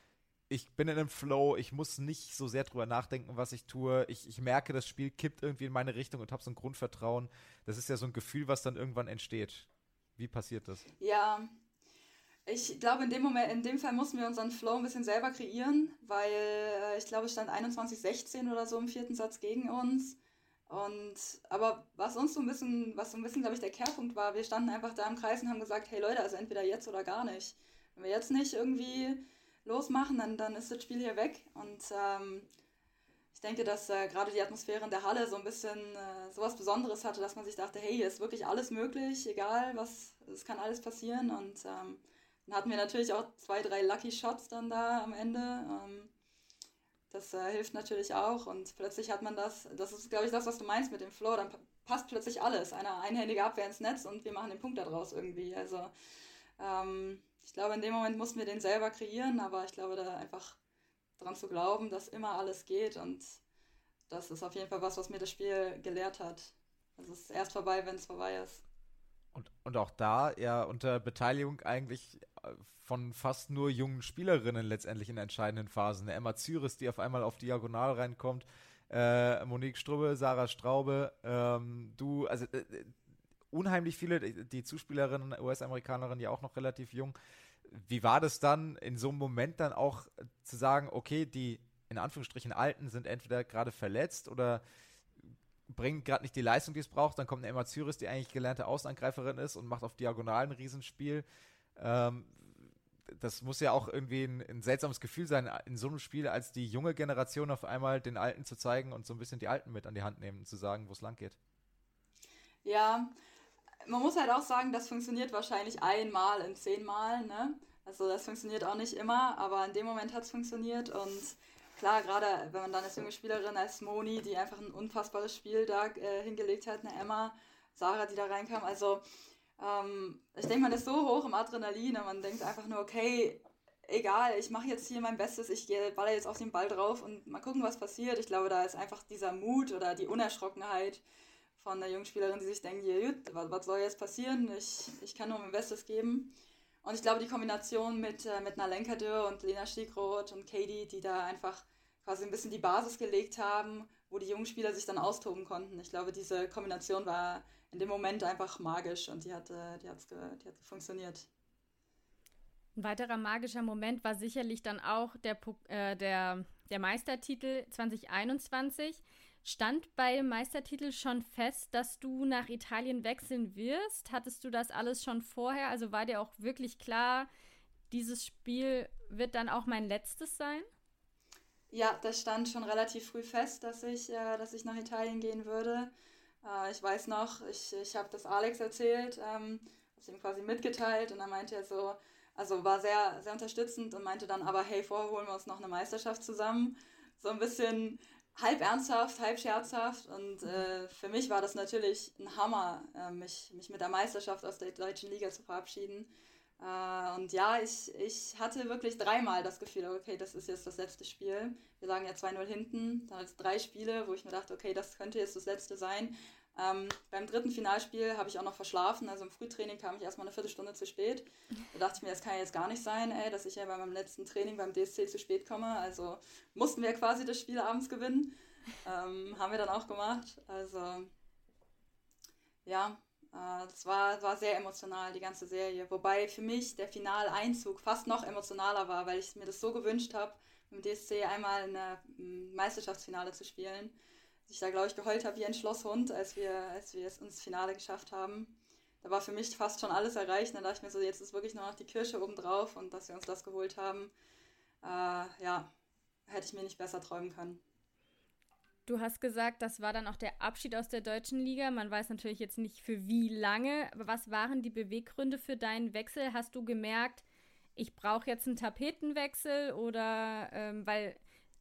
ich bin in einem Flow, ich muss nicht so sehr drüber nachdenken, was ich tue. Ich, ich merke, das Spiel kippt irgendwie in meine Richtung und habe so ein Grundvertrauen. Das ist ja so ein Gefühl, was dann irgendwann entsteht. Wie passiert das? Ja, ich glaube, in dem Moment, in dem Fall mussten wir unseren Flow ein bisschen selber kreieren, weil äh, ich glaube, es stand 21-16 oder so im vierten Satz gegen uns. Und aber was uns so ein bisschen, was so ein bisschen, glaube ich, der Kehrpunkt war, wir standen einfach da im Kreis und haben gesagt, hey Leute, also entweder jetzt oder gar nicht. Wenn wir jetzt nicht irgendwie losmachen, dann, dann ist das Spiel hier weg. Und ähm, ich denke, dass äh, gerade die Atmosphäre in der Halle so ein bisschen äh, sowas Besonderes hatte, dass man sich dachte, hey, hier ist wirklich alles möglich, egal was, es kann alles passieren. Und ähm, dann hatten wir natürlich auch zwei, drei Lucky Shots dann da am Ende. Ähm, das äh, hilft natürlich auch und plötzlich hat man das, das ist glaube ich das, was du meinst mit dem Flow, dann passt plötzlich alles. Eine einhändige Abwehr ins Netz und wir machen den Punkt daraus irgendwie. Also ähm, ich glaube, in dem Moment mussten wir den selber kreieren, aber ich glaube, da einfach dran zu glauben, dass immer alles geht und das ist auf jeden Fall was, was mir das Spiel gelehrt hat. Also es ist erst vorbei, wenn es vorbei ist. Und, und auch da ja unter Beteiligung eigentlich von fast nur jungen Spielerinnen letztendlich in entscheidenden Phasen. Emma Zyris, die auf einmal auf Diagonal reinkommt, äh, Monique Strubbe, Sarah Straube, ähm, du, also äh, äh unheimlich viele, die Zuspielerinnen, US-Amerikanerinnen ja auch noch relativ jung. Wie war das dann in so einem Moment dann auch zu sagen, okay, die in Anführungsstrichen Alten sind entweder gerade verletzt oder bringt gerade nicht die Leistung, die es braucht. Dann kommt eine Emma Zyris, die eigentlich gelernte Außenangreiferin ist und macht auf Diagonalen ein Riesenspiel. Ähm, das muss ja auch irgendwie ein, ein, seltsames Gefühl sein, in so einem Spiel als die junge Generation auf einmal den Alten zu zeigen und so ein bisschen die Alten mit an die Hand nehmen und zu sagen, wo es lang geht. Ja, man muss halt auch sagen, das funktioniert wahrscheinlich einmal in zehnmal, ne? Also das funktioniert auch nicht immer, aber in dem Moment hat es funktioniert und klar, gerade wenn man dann als junge Spielerin, als Moni, die einfach ein unfassbares Spiel da äh, hingelegt hat, eine Emma, Sarah, die da reinkam, also ähm, ich denke, man ist so hoch im Adrenalin und man denkt einfach nur, okay, egal, ich mache jetzt hier mein Bestes, ich baller jetzt auf den Ball drauf und mal gucken, was passiert. Ich glaube, da ist einfach dieser Mut oder die Unerschrockenheit von der Jungspielerin, die sich denkt, ja, gut, was, was soll jetzt passieren? Ich, ich kann nur mein Bestes geben. Und ich glaube, die Kombination mit, äh, mit Nalenka Dürr und Lena Stiegroth und Katie, die da einfach quasi ein bisschen die Basis gelegt haben, wo die jungen Spieler sich dann austoben konnten. Ich glaube, diese Kombination war in dem Moment einfach magisch und die hat, äh, die, hat's die hat funktioniert. Ein weiterer magischer Moment war sicherlich dann auch der, äh, der, der Meistertitel 2021. Stand bei dem Meistertitel schon fest, dass du nach Italien wechseln wirst? Hattest du das alles schon vorher? Also war dir auch wirklich klar, dieses Spiel wird dann auch mein letztes sein? Ja, das stand schon relativ früh fest, dass ich, äh, dass ich nach Italien gehen würde. Äh, ich weiß noch, ich, ich habe das Alex erzählt, ähm, habe ihm quasi mitgeteilt und dann meinte er so, also war sehr, sehr unterstützend und meinte dann aber, hey, vorher holen wir uns noch eine Meisterschaft zusammen. So ein bisschen halb ernsthaft, halb scherzhaft. Und äh, für mich war das natürlich ein Hammer, äh, mich, mich mit der Meisterschaft aus der deutschen Liga zu verabschieden. Äh, und ja, ich, ich hatte wirklich dreimal das Gefühl, okay, das ist jetzt das letzte Spiel. Wir sagen ja 2-0 hinten, dann hat es drei Spiele, wo ich mir dachte, okay, das könnte jetzt das letzte sein. Ähm, beim dritten Finalspiel habe ich auch noch verschlafen, also im Frühtraining kam ich erstmal eine Viertelstunde zu spät. Da dachte ich mir, das kann ja jetzt gar nicht sein, ey, dass ich ja bei meinem letzten Training beim DSC zu spät komme. Also mussten wir quasi das Spiel abends gewinnen. Ähm, haben wir dann auch gemacht. Also ja, äh, das war, war sehr emotional, die ganze Serie. Wobei für mich der Finaleinzug fast noch emotionaler war, weil ich mir das so gewünscht habe, mit dem DSC einmal eine Meisterschaftsfinale zu spielen ich da, glaube ich, geheult habe wie ein Schlosshund, als wir, als wir es ins Finale geschafft haben. Da war für mich fast schon alles erreicht. Dann dachte ich mir so, jetzt ist wirklich nur noch die Kirsche oben drauf und dass wir uns das geholt haben, äh, ja, hätte ich mir nicht besser träumen können. Du hast gesagt, das war dann auch der Abschied aus der deutschen Liga. Man weiß natürlich jetzt nicht für wie lange. Was waren die Beweggründe für deinen Wechsel? Hast du gemerkt, ich brauche jetzt einen Tapetenwechsel oder ähm, weil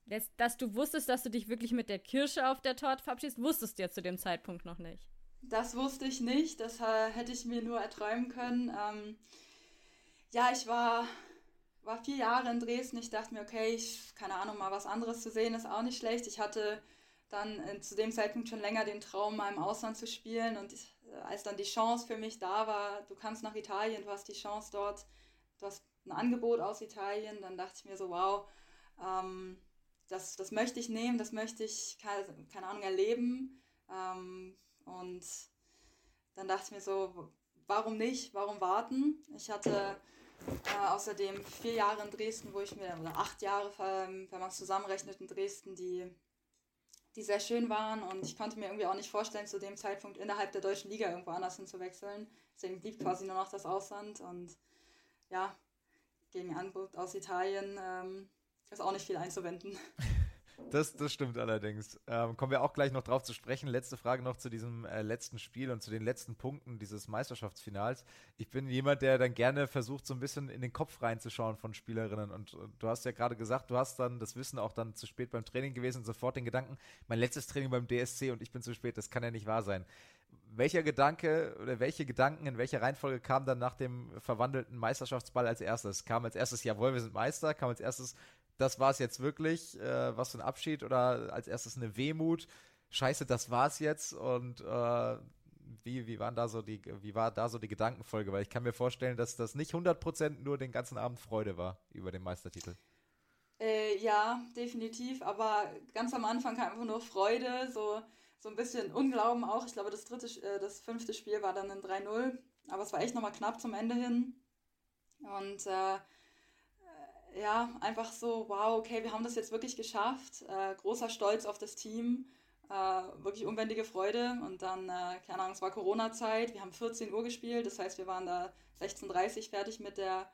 dass, dass du wusstest, dass du dich wirklich mit der Kirsche auf der Torte verabschiedest, wusstest du ja zu dem Zeitpunkt noch nicht. Das wusste ich nicht, das äh, hätte ich mir nur erträumen können. Ähm, ja, ich war, war vier Jahre in Dresden. Ich dachte mir, okay, ich, keine Ahnung, mal was anderes zu sehen ist auch nicht schlecht. Ich hatte dann äh, zu dem Zeitpunkt schon länger den Traum, mal im Ausland zu spielen. Und äh, als dann die Chance für mich da war, du kannst nach Italien, du hast die Chance dort, du hast ein Angebot aus Italien, dann dachte ich mir so, wow, ähm, das, das möchte ich nehmen, das möchte ich, keine, keine Ahnung, erleben. Ähm, und dann dachte ich mir so, warum nicht, warum warten? Ich hatte äh, außerdem vier Jahre in Dresden, wo ich mir, oder acht Jahre, wenn man es zusammenrechnet in Dresden, die, die sehr schön waren. Und ich konnte mir irgendwie auch nicht vorstellen, zu dem Zeitpunkt innerhalb der deutschen Liga irgendwo anders hinzuwechseln. Deswegen blieb quasi nur noch das Ausland. Und ja, gegen Angebot aus Italien ähm, ist auch nicht viel einzuwenden. Das, das stimmt allerdings. Ähm, kommen wir auch gleich noch drauf zu sprechen. Letzte Frage noch zu diesem äh, letzten Spiel und zu den letzten Punkten dieses Meisterschaftsfinals. Ich bin jemand, der dann gerne versucht, so ein bisschen in den Kopf reinzuschauen von Spielerinnen. Und, und du hast ja gerade gesagt, du hast dann das Wissen auch dann zu spät beim Training gewesen und sofort den Gedanken, mein letztes Training beim DSC und ich bin zu spät, das kann ja nicht wahr sein. Welcher Gedanke oder welche Gedanken in welcher Reihenfolge kamen dann nach dem verwandelten Meisterschaftsball als erstes? Kam als erstes, jawohl, wir sind Meister, kam als erstes, das war es jetzt wirklich, äh, was für ein Abschied oder als erstes eine Wehmut, scheiße, das war es jetzt und äh, wie, wie, waren da so die, wie war da so die Gedankenfolge? Weil ich kann mir vorstellen, dass das nicht 100% nur den ganzen Abend Freude war über den Meistertitel. Äh, ja, definitiv, aber ganz am Anfang kam einfach nur Freude, so, so ein bisschen Unglauben auch. Ich glaube, das dritte, äh, das fünfte Spiel war dann ein 3-0, aber es war echt nochmal knapp zum Ende hin. Und äh, ja, einfach so, wow, okay, wir haben das jetzt wirklich geschafft. Äh, großer Stolz auf das Team, äh, wirklich unbändige Freude. Und dann, äh, keine Ahnung, es war Corona-Zeit, wir haben 14 Uhr gespielt, das heißt, wir waren da 16.30 Uhr fertig mit der,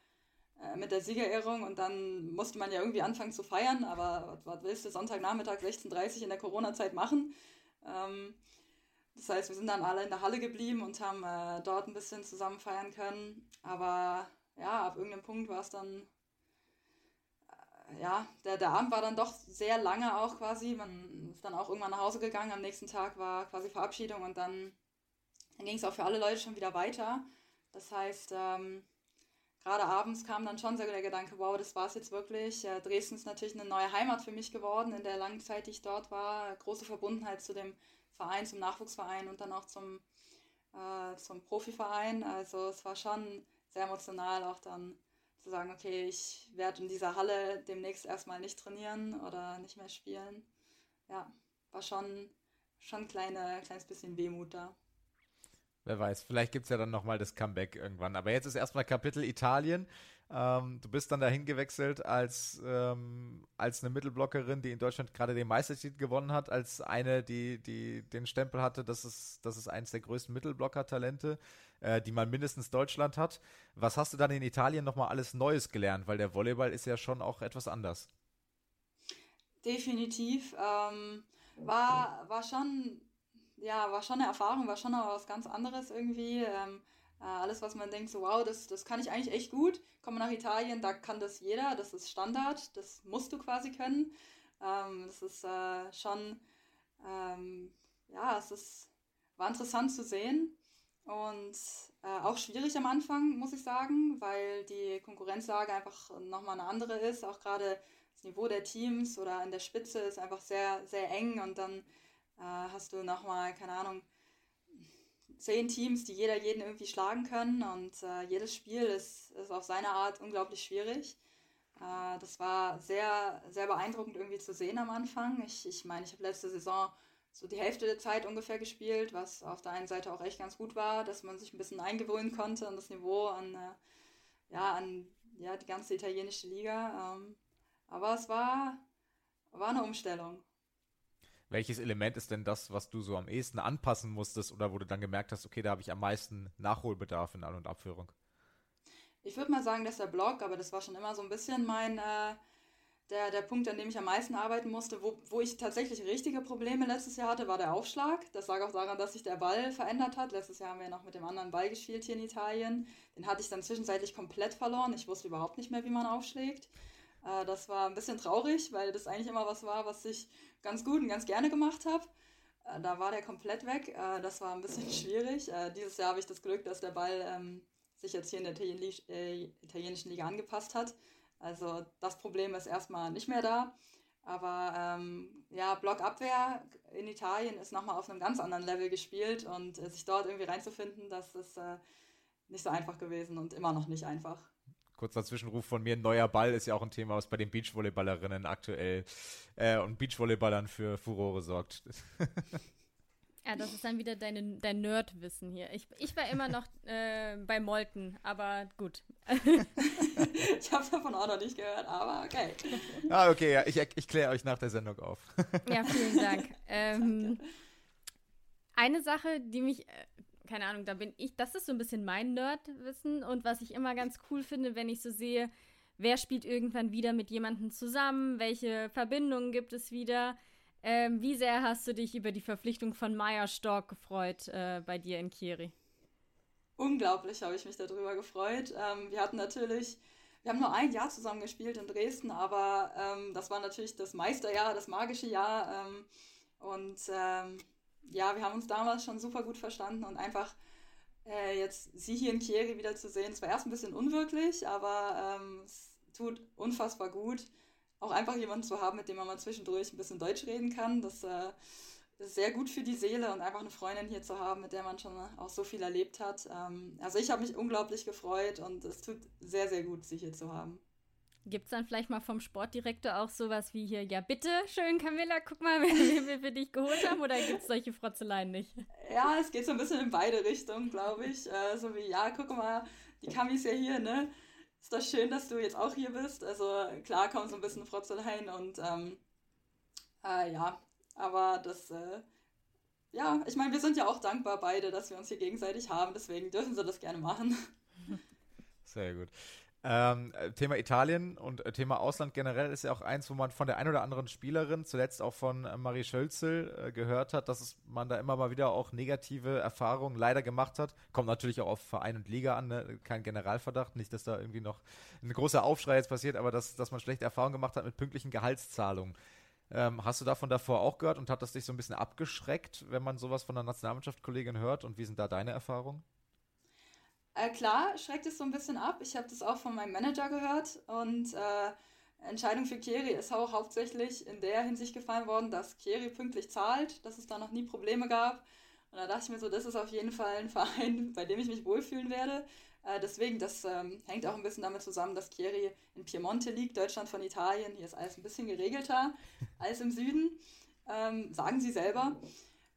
äh, mit der Siegerehrung und dann musste man ja irgendwie anfangen zu feiern, aber was, willst du Sonntagnachmittag 16.30 Uhr in der Corona-Zeit machen? Ähm, das heißt, wir sind dann alle in der Halle geblieben und haben äh, dort ein bisschen zusammen feiern können. Aber ja, ab irgendeinem Punkt war es dann, ja, der, der Abend war dann doch sehr lange auch quasi. Man ist dann auch irgendwann nach Hause gegangen. Am nächsten Tag war quasi Verabschiedung und dann, dann ging es auch für alle Leute schon wieder weiter. Das heißt, ähm, gerade abends kam dann schon so der Gedanke, wow, das war es jetzt wirklich. Äh, Dresden ist natürlich eine neue Heimat für mich geworden in der langen Zeit, die ich dort war. Große Verbundenheit zu dem Verein, zum Nachwuchsverein und dann auch zum, äh, zum Profiverein. Also es war schon sehr emotional, auch dann zu sagen, okay, ich werde in dieser Halle demnächst erstmal nicht trainieren oder nicht mehr spielen. Ja, war schon, schon ein kleine, kleines bisschen Wehmut da. Wer weiß, vielleicht gibt es ja dann nochmal das Comeback irgendwann. Aber jetzt ist erstmal Kapitel Italien. Ähm, du bist dann dahin gewechselt als, ähm, als eine Mittelblockerin, die in Deutschland gerade den Meistertitel gewonnen hat, als eine, die, die den Stempel hatte, das ist, das ist eines der größten Mittelblocker-Talente, äh, die man mindestens Deutschland hat. Was hast du dann in Italien nochmal alles Neues gelernt? Weil der Volleyball ist ja schon auch etwas anders. Definitiv. Ähm, war, war schon ja, war schon eine Erfahrung, war schon auch was ganz anderes irgendwie. Ähm, äh, alles, was man denkt, so wow, das, das kann ich eigentlich echt gut. Komme nach Italien, da kann das jeder, das ist Standard, das musst du quasi können. Ähm, das ist äh, schon, ähm, ja, es ist, war interessant zu sehen und äh, auch schwierig am Anfang, muss ich sagen, weil die Konkurrenzlage einfach nochmal eine andere ist. Auch gerade das Niveau der Teams oder in der Spitze ist einfach sehr, sehr eng und dann äh, hast du nochmal, keine Ahnung, zehn Teams, die jeder jeden irgendwie schlagen können und äh, jedes Spiel ist, ist auf seine Art unglaublich schwierig. Äh, das war sehr, sehr beeindruckend irgendwie zu sehen am Anfang. Ich meine, ich, mein, ich habe letzte Saison so die Hälfte der Zeit ungefähr gespielt, was auf der einen Seite auch echt ganz gut war, dass man sich ein bisschen eingewöhnen konnte an das Niveau, an, äh, ja, an ja, die ganze italienische Liga. Ähm, aber es war, war eine Umstellung. Welches Element ist denn das, was du so am ehesten anpassen musstest oder wo du dann gemerkt hast, okay, da habe ich am meisten Nachholbedarf in An- und Abführung? Ich würde mal sagen, dass der Blog, aber das war schon immer so ein bisschen mein, äh, der, der Punkt, an dem ich am meisten arbeiten musste. Wo, wo ich tatsächlich richtige Probleme letztes Jahr hatte, war der Aufschlag. Das lag auch daran, dass sich der Ball verändert hat. Letztes Jahr haben wir noch mit dem anderen Ball gespielt hier in Italien. Den hatte ich dann zwischenzeitlich komplett verloren. Ich wusste überhaupt nicht mehr, wie man aufschlägt. Äh, das war ein bisschen traurig, weil das eigentlich immer was war, was ich ganz gut und ganz gerne gemacht habe. Äh, da war der komplett weg. Äh, das war ein bisschen schwierig. Äh, dieses Jahr habe ich das Glück, dass der Ball ähm, sich jetzt hier in der italienischen Liga angepasst hat. Also das Problem ist erstmal nicht mehr da. Aber ähm, ja, Blockabwehr in Italien ist nochmal auf einem ganz anderen Level gespielt und äh, sich dort irgendwie reinzufinden, das ist äh, nicht so einfach gewesen und immer noch nicht einfach. Kurzer Zwischenruf von mir, neuer Ball ist ja auch ein Thema, was bei den Beachvolleyballerinnen aktuell äh, und Beachvolleyballern für Furore sorgt. Ja, das ist dann wieder deine, dein Nerdwissen hier. Ich, ich war immer noch äh, bei Molten, aber gut. ich habe davon auch noch nicht gehört, aber okay. Ah, okay, ja, ich, ich kläre euch nach der Sendung auf. ja, vielen Dank. Ähm, eine Sache, die mich äh, keine Ahnung, da bin ich, das ist so ein bisschen mein Nerdwissen und was ich immer ganz cool finde, wenn ich so sehe, wer spielt irgendwann wieder mit jemandem zusammen, welche Verbindungen gibt es wieder. Ähm, wie sehr hast du dich über die Verpflichtung von Maya Stork gefreut äh, bei dir in Kiri? Unglaublich habe ich mich darüber gefreut. Ähm, wir hatten natürlich, wir haben nur ein Jahr zusammen gespielt in Dresden, aber ähm, das war natürlich das Meisterjahr, das magische Jahr. Ähm, und ähm, ja, wir haben uns damals schon super gut verstanden und einfach äh, jetzt sie hier in Chieri wieder zu sehen, es erst ein bisschen unwirklich, aber ähm, es tut unfassbar gut, auch einfach jemanden zu haben, mit dem man mal zwischendurch ein bisschen Deutsch reden kann. Das äh, ist sehr gut für die Seele und einfach eine Freundin hier zu haben, mit der man schon auch so viel erlebt hat. Ähm, also ich habe mich unglaublich gefreut und es tut sehr, sehr gut, sie hier zu haben. Gibt es dann vielleicht mal vom Sportdirektor auch sowas wie hier, ja bitte schön Camilla, guck mal, wen wir für dich geholt haben oder gibt es solche Frotzeleien nicht? Ja, es geht so ein bisschen in beide Richtungen, glaube ich. Äh, so wie, ja, guck mal, die Cami ist ja hier, ne? Ist doch schön, dass du jetzt auch hier bist. Also klar kommen so ein bisschen Frotzeleien und ähm, äh, ja, aber das, äh, ja, ich meine, wir sind ja auch dankbar beide, dass wir uns hier gegenseitig haben, deswegen dürfen sie das gerne machen. Sehr gut. Ähm, äh, Thema Italien und äh, Thema Ausland generell ist ja auch eins, wo man von der ein oder anderen Spielerin, zuletzt auch von äh, Marie Schölzel, äh, gehört hat, dass es, man da immer mal wieder auch negative Erfahrungen leider gemacht hat. Kommt natürlich auch auf Verein und Liga an, ne? kein Generalverdacht, nicht, dass da irgendwie noch ein großer Aufschrei jetzt passiert, aber dass, dass man schlechte Erfahrungen gemacht hat mit pünktlichen Gehaltszahlungen. Ähm, hast du davon davor auch gehört und hat das dich so ein bisschen abgeschreckt, wenn man sowas von der Nationalmannschaftskollegin hört? Und wie sind da deine Erfahrungen? Äh, klar, schreckt es so ein bisschen ab. Ich habe das auch von meinem Manager gehört und äh, Entscheidung für Kiri ist auch hauptsächlich in der Hinsicht gefallen worden, dass Kiri pünktlich zahlt, dass es da noch nie Probleme gab. Und da dachte ich mir so, das ist auf jeden Fall ein Verein, bei dem ich mich wohlfühlen werde. Äh, deswegen, das ähm, hängt auch ein bisschen damit zusammen, dass Chieri in Piemonte liegt, Deutschland von Italien. Hier ist alles ein bisschen geregelter als im Süden, ähm, sagen sie selber.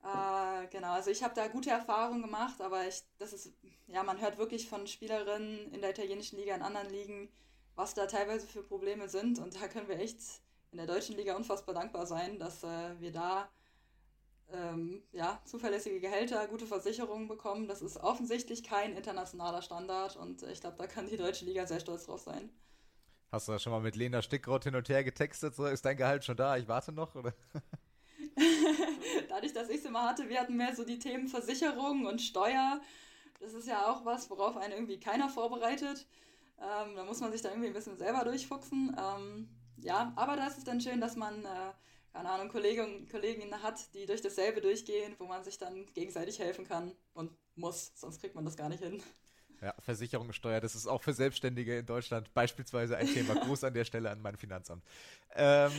Äh, genau, also ich habe da gute Erfahrungen gemacht, aber ich, das ist, ja, man hört wirklich von Spielerinnen in der italienischen Liga, in anderen Ligen, was da teilweise für Probleme sind. Und da können wir echt in der deutschen Liga unfassbar dankbar sein, dass äh, wir da ähm, ja, zuverlässige Gehälter, gute Versicherungen bekommen. Das ist offensichtlich kein internationaler Standard und ich glaube, da kann die deutsche Liga sehr stolz drauf sein. Hast du da schon mal mit Lena Stickrott hin und her getextet? So, ist dein Gehalt schon da? Ich warte noch, oder? Dadurch, dass ich es immer hatte, wir hatten mehr so die Themen Versicherung und Steuer. Das ist ja auch was, worauf einen irgendwie keiner vorbereitet. Ähm, da muss man sich da irgendwie ein bisschen selber durchfuchsen. Ähm, ja, aber da ist es dann schön, dass man äh, keine Ahnung, Kollegen, Kolleginnen hat, die durch dasselbe durchgehen, wo man sich dann gegenseitig helfen kann und muss, sonst kriegt man das gar nicht hin. Ja, Versicherungssteuer, das ist auch für Selbstständige in Deutschland beispielsweise ein Thema. Gruß an der Stelle an mein Finanzamt. Ähm,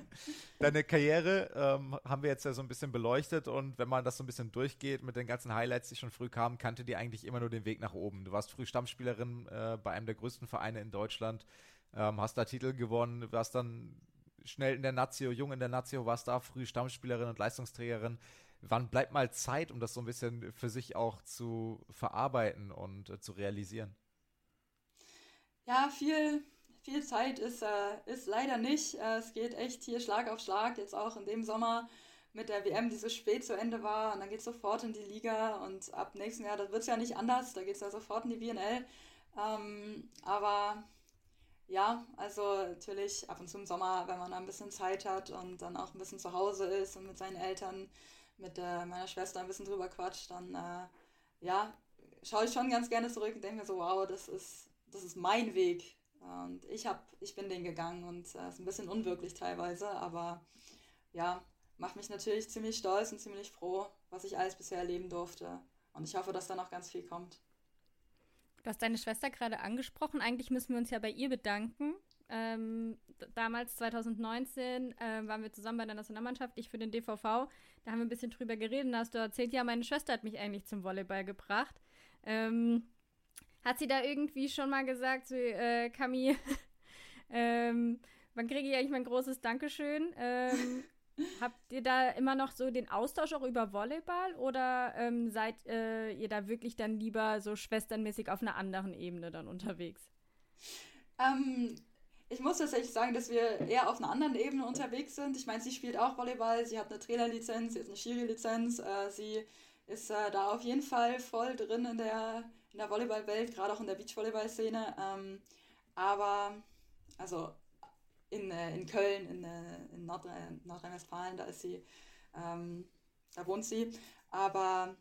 deine Karriere ähm, haben wir jetzt ja so ein bisschen beleuchtet und wenn man das so ein bisschen durchgeht mit den ganzen Highlights, die schon früh kamen, kannte die eigentlich immer nur den Weg nach oben. Du warst früh Stammspielerin äh, bei einem der größten Vereine in Deutschland, ähm, hast da Titel gewonnen, warst dann schnell in der Nazio, jung in der Nazio, warst da früh Stammspielerin und Leistungsträgerin. Wann bleibt mal Zeit, um das so ein bisschen für sich auch zu verarbeiten und äh, zu realisieren? Ja, viel, viel Zeit ist, äh, ist leider nicht. Äh, es geht echt hier Schlag auf Schlag, jetzt auch in dem Sommer mit der WM, die so spät zu Ende war. Und dann geht es sofort in die Liga und ab nächsten Jahr, das wird es ja nicht anders, da geht es ja sofort in die BNL. Ähm, aber ja, also natürlich ab und zu im Sommer, wenn man da ein bisschen Zeit hat und dann auch ein bisschen zu Hause ist und mit seinen Eltern, mit äh, meiner Schwester ein bisschen drüber quatscht, dann äh, ja, schaue ich schon ganz gerne zurück und denke mir so, wow, das ist, das ist mein Weg. Und ich hab, ich bin den gegangen und es äh, ist ein bisschen unwirklich teilweise, aber ja, macht mich natürlich ziemlich stolz und ziemlich froh, was ich alles bisher erleben durfte. Und ich hoffe, dass da noch ganz viel kommt. Du hast deine Schwester gerade angesprochen. Eigentlich müssen wir uns ja bei ihr bedanken. Ähm, damals, 2019, äh, waren wir zusammen bei der Nationalmannschaft, ich für den DVV. Da haben wir ein bisschen drüber geredet da hast du erzählt, ja, meine Schwester hat mich eigentlich zum Volleyball gebracht. Ähm, hat sie da irgendwie schon mal gesagt, so, äh, Camille, ähm, wann kriege ich eigentlich mein großes Dankeschön? Ähm, Habt ihr da immer noch so den Austausch auch über Volleyball oder ähm, seid äh, ihr da wirklich dann lieber so schwesternmäßig auf einer anderen Ebene dann unterwegs? Ähm, ich muss tatsächlich sagen, dass wir eher auf einer anderen Ebene unterwegs sind. Ich meine, sie spielt auch Volleyball, sie hat eine Trainerlizenz, sie hat eine Schiri-Lizenz, äh, sie ist äh, da auf jeden Fall voll drin in der, in der Volleyballwelt, gerade auch in der Beachvolleyball-Szene. Ähm, aber, also in, äh, in Köln, in, äh, in Nordrhein, Nordrhein-Westfalen, da ist sie, ähm, da wohnt sie. Aber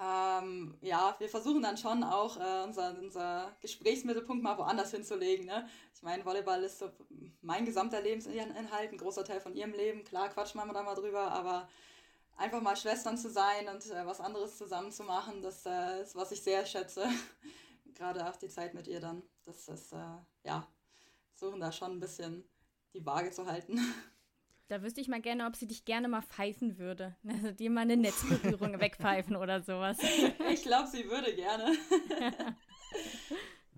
ähm, ja, wir versuchen dann schon auch äh, unser, unser Gesprächsmittelpunkt mal woanders hinzulegen. Ne? Ich meine, Volleyball ist so mein gesamter Lebensinhalt, ein großer Teil von ihrem Leben. Klar, quatschen wir da mal drüber, aber einfach mal Schwestern zu sein und äh, was anderes zusammen zu machen, das äh, ist, was ich sehr schätze. Gerade auch die Zeit mit ihr dann. Das ist, äh, ja, versuchen da schon ein bisschen die Waage zu halten. Da wüsste ich mal gerne, ob sie dich gerne mal pfeifen würde. Also dir mal eine Netzberührung wegpfeifen oder sowas. Ich glaube, sie würde gerne.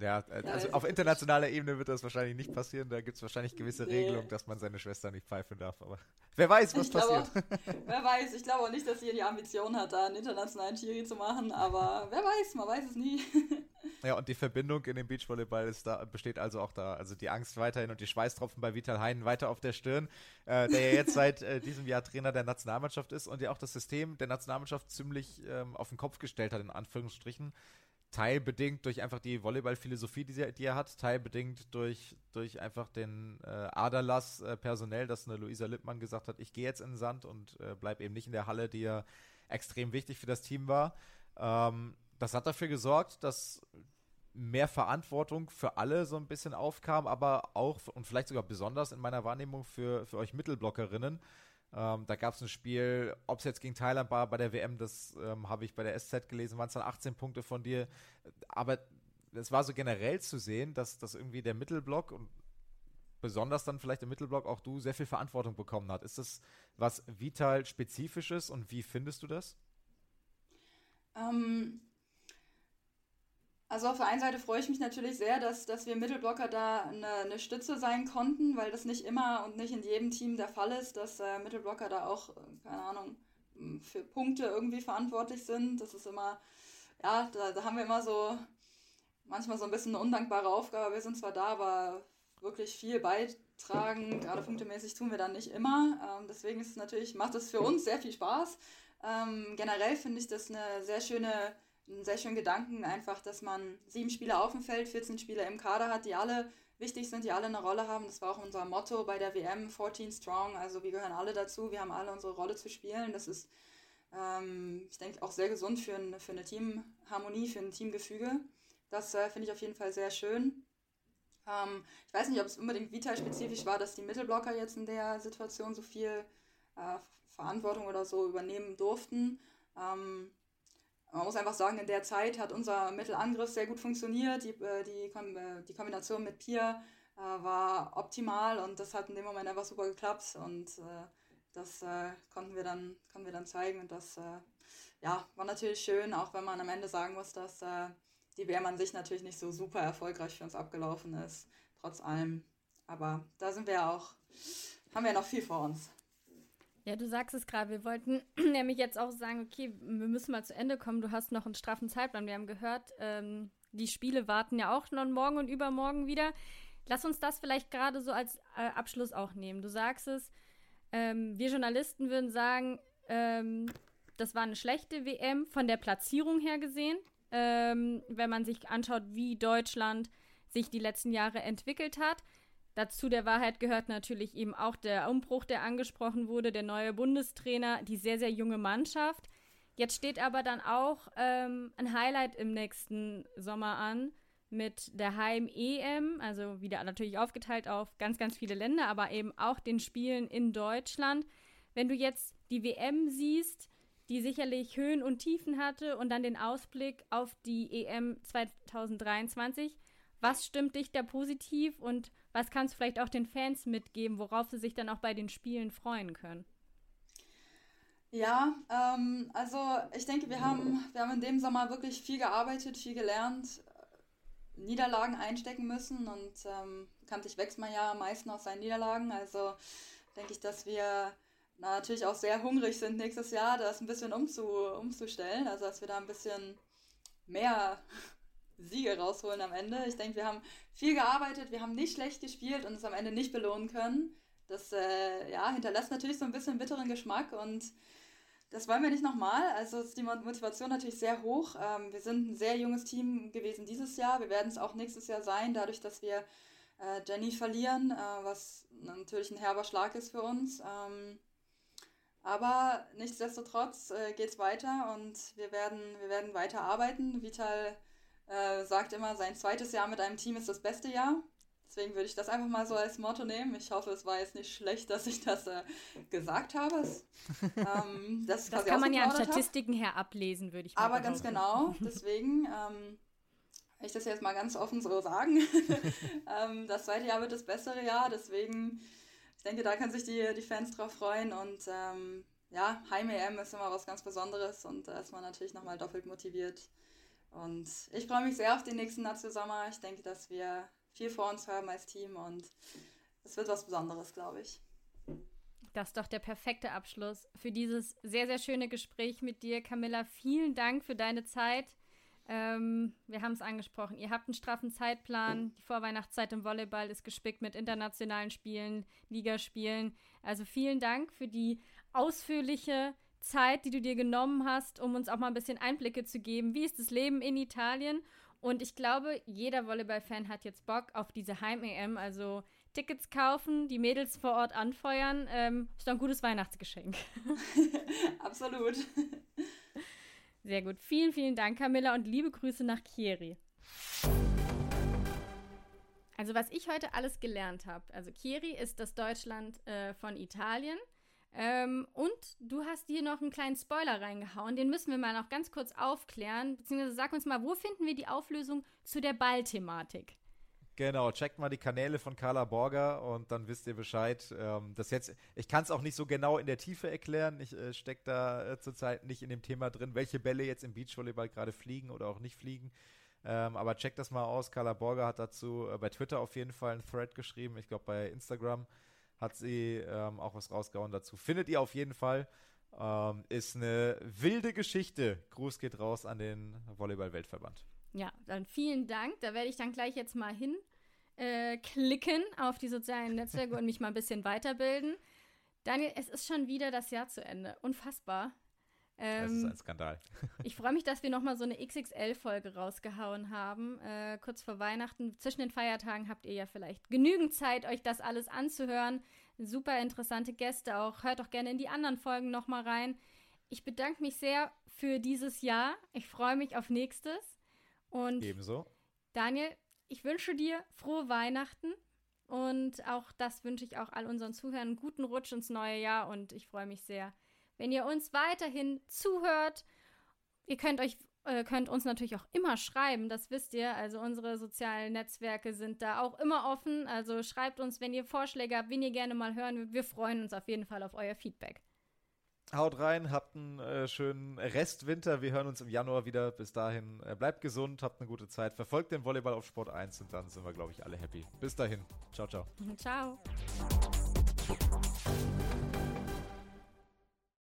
Ja, also ja, auf internationaler Ebene wird das wahrscheinlich nicht passieren. Da gibt es wahrscheinlich gewisse nee. Regelungen, dass man seine Schwester nicht pfeifen darf. Aber wer weiß, was ich passiert. Wer weiß, ich glaube auch nicht, dass sie die Ambition hat, da einen internationalen Chiri zu machen. Aber wer weiß, man weiß es nie. Ja, und die Verbindung in dem Beachvolleyball ist da, besteht also auch da. Also die Angst weiterhin und die Schweißtropfen bei Vital Heinen weiter auf der Stirn, äh, der ja jetzt seit äh, diesem Jahr Trainer der Nationalmannschaft ist und ja auch das System der Nationalmannschaft ziemlich ähm, auf den Kopf gestellt hat, in Anführungsstrichen teilbedingt durch einfach die Volleyballphilosophie, die, die er hat, teilbedingt durch, durch einfach den äh, Aderlass äh, personell, dass eine Luisa Lippmann gesagt hat, ich gehe jetzt in den Sand und äh, bleib eben nicht in der Halle, die ja extrem wichtig für das Team war. Ähm, das hat dafür gesorgt, dass mehr Verantwortung für alle so ein bisschen aufkam, aber auch und vielleicht sogar besonders in meiner Wahrnehmung für, für euch Mittelblockerinnen. Ähm, da gab es ein Spiel, ob es jetzt gegen Thailand war bei der WM, das ähm, habe ich bei der SZ gelesen, waren es dann 18 Punkte von dir. Aber es war so generell zu sehen, dass, dass irgendwie der Mittelblock und besonders dann vielleicht im Mittelblock auch du sehr viel Verantwortung bekommen hat. Ist das was Vital-spezifisches und wie findest du das? Ähm, also auf der einen Seite freue ich mich natürlich sehr, dass, dass wir Mittelblocker da eine, eine Stütze sein konnten, weil das nicht immer und nicht in jedem Team der Fall ist, dass äh, Mittelblocker da auch, äh, keine Ahnung, für Punkte irgendwie verantwortlich sind. Das ist immer, ja, da, da haben wir immer so manchmal so ein bisschen eine undankbare Aufgabe. Wir sind zwar da, aber wirklich viel beitragen, gerade punktemäßig tun wir dann nicht immer. Ähm, deswegen ist es natürlich, macht es für uns sehr viel Spaß. Ähm, generell finde ich das eine sehr schöne einen sehr schönen Gedanken, einfach, dass man sieben Spieler auf dem Feld, 14 Spieler im Kader hat, die alle wichtig sind, die alle eine Rolle haben. Das war auch unser Motto bei der WM, 14 Strong. Also wir gehören alle dazu, wir haben alle unsere Rolle zu spielen. Das ist, ähm, ich denke, auch sehr gesund für, ein, für eine Teamharmonie, für ein Teamgefüge. Das äh, finde ich auf jeden Fall sehr schön. Ähm, ich weiß nicht, ob es unbedingt Vital-spezifisch war, dass die Mittelblocker jetzt in der Situation so viel äh, Verantwortung oder so übernehmen durften. Ähm, man muss einfach sagen, in der Zeit hat unser Mittelangriff sehr gut funktioniert. Die, äh, die, äh, die Kombination mit Pia äh, war optimal und das hat in dem Moment einfach super geklappt und das konnten, wir dann, konnten wir dann zeigen und das ja, war natürlich schön, auch wenn man am Ende sagen muss, dass die WM an sich natürlich nicht so super erfolgreich für uns abgelaufen ist, trotz allem. Aber da sind wir auch, haben wir noch viel vor uns. Ja, du sagst es gerade. Wir wollten nämlich jetzt auch sagen, okay, wir müssen mal zu Ende kommen. Du hast noch einen straffen Zeitplan. Wir haben gehört, ähm, die Spiele warten ja auch noch morgen und übermorgen wieder. Lass uns das vielleicht gerade so als äh, Abschluss auch nehmen. Du sagst es, ähm, wir Journalisten würden sagen, ähm, das war eine schlechte WM von der Platzierung her gesehen. Ähm, wenn man sich anschaut, wie Deutschland sich die letzten Jahre entwickelt hat. Dazu der Wahrheit gehört natürlich eben auch der Umbruch, der angesprochen wurde, der neue Bundestrainer, die sehr, sehr junge Mannschaft. Jetzt steht aber dann auch ähm, ein Highlight im nächsten Sommer an mit der Heim-EM, also wieder natürlich aufgeteilt auf ganz, ganz viele Länder, aber eben auch den Spielen in Deutschland. Wenn du jetzt die WM siehst, die sicherlich Höhen und Tiefen hatte und dann den Ausblick auf die EM 2023, was stimmt dich da positiv und was kannst du vielleicht auch den Fans mitgeben, worauf sie sich dann auch bei den Spielen freuen können? Ja, ähm, also ich denke, wir haben, wir haben in dem Sommer wirklich viel gearbeitet, viel gelernt, Niederlagen einstecken müssen und ähm, bekanntlich wächst man ja am meisten aus seinen Niederlagen. Also denke ich, dass wir na, natürlich auch sehr hungrig sind nächstes Jahr, das ein bisschen umzu, umzustellen. Also dass wir da ein bisschen mehr Siege rausholen am Ende. Ich denke, wir haben viel gearbeitet, wir haben nicht schlecht gespielt und es am Ende nicht belohnen können. Das äh, ja, hinterlässt natürlich so ein bisschen bitteren Geschmack und das wollen wir nicht nochmal. Also ist die Motivation natürlich sehr hoch. Ähm, wir sind ein sehr junges Team gewesen dieses Jahr. Wir werden es auch nächstes Jahr sein, dadurch, dass wir äh, Jenny verlieren, äh, was natürlich ein herber Schlag ist für uns. Ähm, aber nichtsdestotrotz äh, geht es weiter und wir werden, wir werden weiter arbeiten. Vital äh, sagt immer, sein zweites Jahr mit einem Team ist das beste Jahr. Deswegen würde ich das einfach mal so als Motto nehmen. Ich hoffe, es war jetzt nicht schlecht, dass ich das äh, gesagt habe. Ähm, das, das kann man ja an Statistiken her ablesen, würde ich mal Aber ganz genau, deswegen ähm, ich das jetzt mal ganz offen so sagen. ähm, das zweite Jahr wird das bessere Jahr, deswegen, ich denke, da können sich die, die Fans drauf freuen und ähm, ja, Heim-EM ist immer was ganz Besonderes und da ist man natürlich nochmal doppelt motiviert und ich freue mich sehr auf den nächsten Nazio-Sommer. Ich denke, dass wir viel vor uns haben als Team und es wird was Besonderes, glaube ich. Das ist doch der perfekte Abschluss für dieses sehr, sehr schöne Gespräch mit dir, Camilla. Vielen Dank für deine Zeit. Ähm, wir haben es angesprochen. Ihr habt einen straffen Zeitplan. Die Vorweihnachtszeit im Volleyball ist gespickt mit internationalen Spielen, Ligaspielen. Also vielen Dank für die ausführliche Zeit, die du dir genommen hast, um uns auch mal ein bisschen Einblicke zu geben. Wie ist das Leben in Italien? Und ich glaube, jeder Volleyball-Fan hat jetzt Bock auf diese Heim-EM. Also Tickets kaufen, die Mädels vor Ort anfeuern, ähm, ist doch ein gutes Weihnachtsgeschenk. Absolut. Sehr gut. Vielen, vielen Dank, Camilla, und liebe Grüße nach Chieri. Also, was ich heute alles gelernt habe. Also, Chieri ist das Deutschland äh, von Italien. Ähm, und du hast hier noch einen kleinen Spoiler reingehauen. Den müssen wir mal noch ganz kurz aufklären. Beziehungsweise sag uns mal, wo finden wir die Auflösung zu der Ballthematik? Genau, checkt mal die Kanäle von Carla Borger und dann wisst ihr Bescheid. Ähm, das jetzt, ich kann es auch nicht so genau in der Tiefe erklären. Ich äh, stecke da äh, zurzeit nicht in dem Thema drin, welche Bälle jetzt im Beachvolleyball gerade fliegen oder auch nicht fliegen. Ähm, aber checkt das mal aus. Carla Borger hat dazu äh, bei Twitter auf jeden Fall einen Thread geschrieben. Ich glaube, bei Instagram hat sie ähm, auch was rausgehauen dazu. Findet ihr auf jeden Fall. Ähm, ist eine wilde Geschichte. Gruß geht raus an den Volleyball-Weltverband. Ja, dann vielen Dank. Da werde ich dann gleich jetzt mal hin äh, auf die sozialen Netzwerke und mich mal ein bisschen weiterbilden. Daniel, es ist schon wieder das Jahr zu Ende. Unfassbar. Ähm, das ist ein Skandal. ich freue mich, dass wir nochmal so eine XXL-Folge rausgehauen haben, äh, kurz vor Weihnachten. Zwischen den Feiertagen habt ihr ja vielleicht genügend Zeit, euch das alles anzuhören. Super interessante Gäste auch. Hört doch gerne in die anderen Folgen nochmal rein. Ich bedanke mich sehr für dieses Jahr. Ich freue mich auf nächstes. Und Ebenso. Daniel, ich wünsche dir frohe Weihnachten und auch das wünsche ich auch all unseren Zuhörern einen guten Rutsch ins neue Jahr und ich freue mich sehr, wenn ihr uns weiterhin zuhört. Ihr könnt euch äh, könnt uns natürlich auch immer schreiben, das wisst ihr. Also unsere sozialen Netzwerke sind da auch immer offen. Also schreibt uns, wenn ihr Vorschläge habt, wen ihr gerne mal hören würdet. Wir freuen uns auf jeden Fall auf euer Feedback. Haut rein, habt einen äh, schönen Restwinter. Wir hören uns im Januar wieder. Bis dahin, äh, bleibt gesund, habt eine gute Zeit. Verfolgt den Volleyball auf Sport 1 und dann sind wir, glaube ich, alle happy. Bis dahin. Ciao, ciao. Ciao.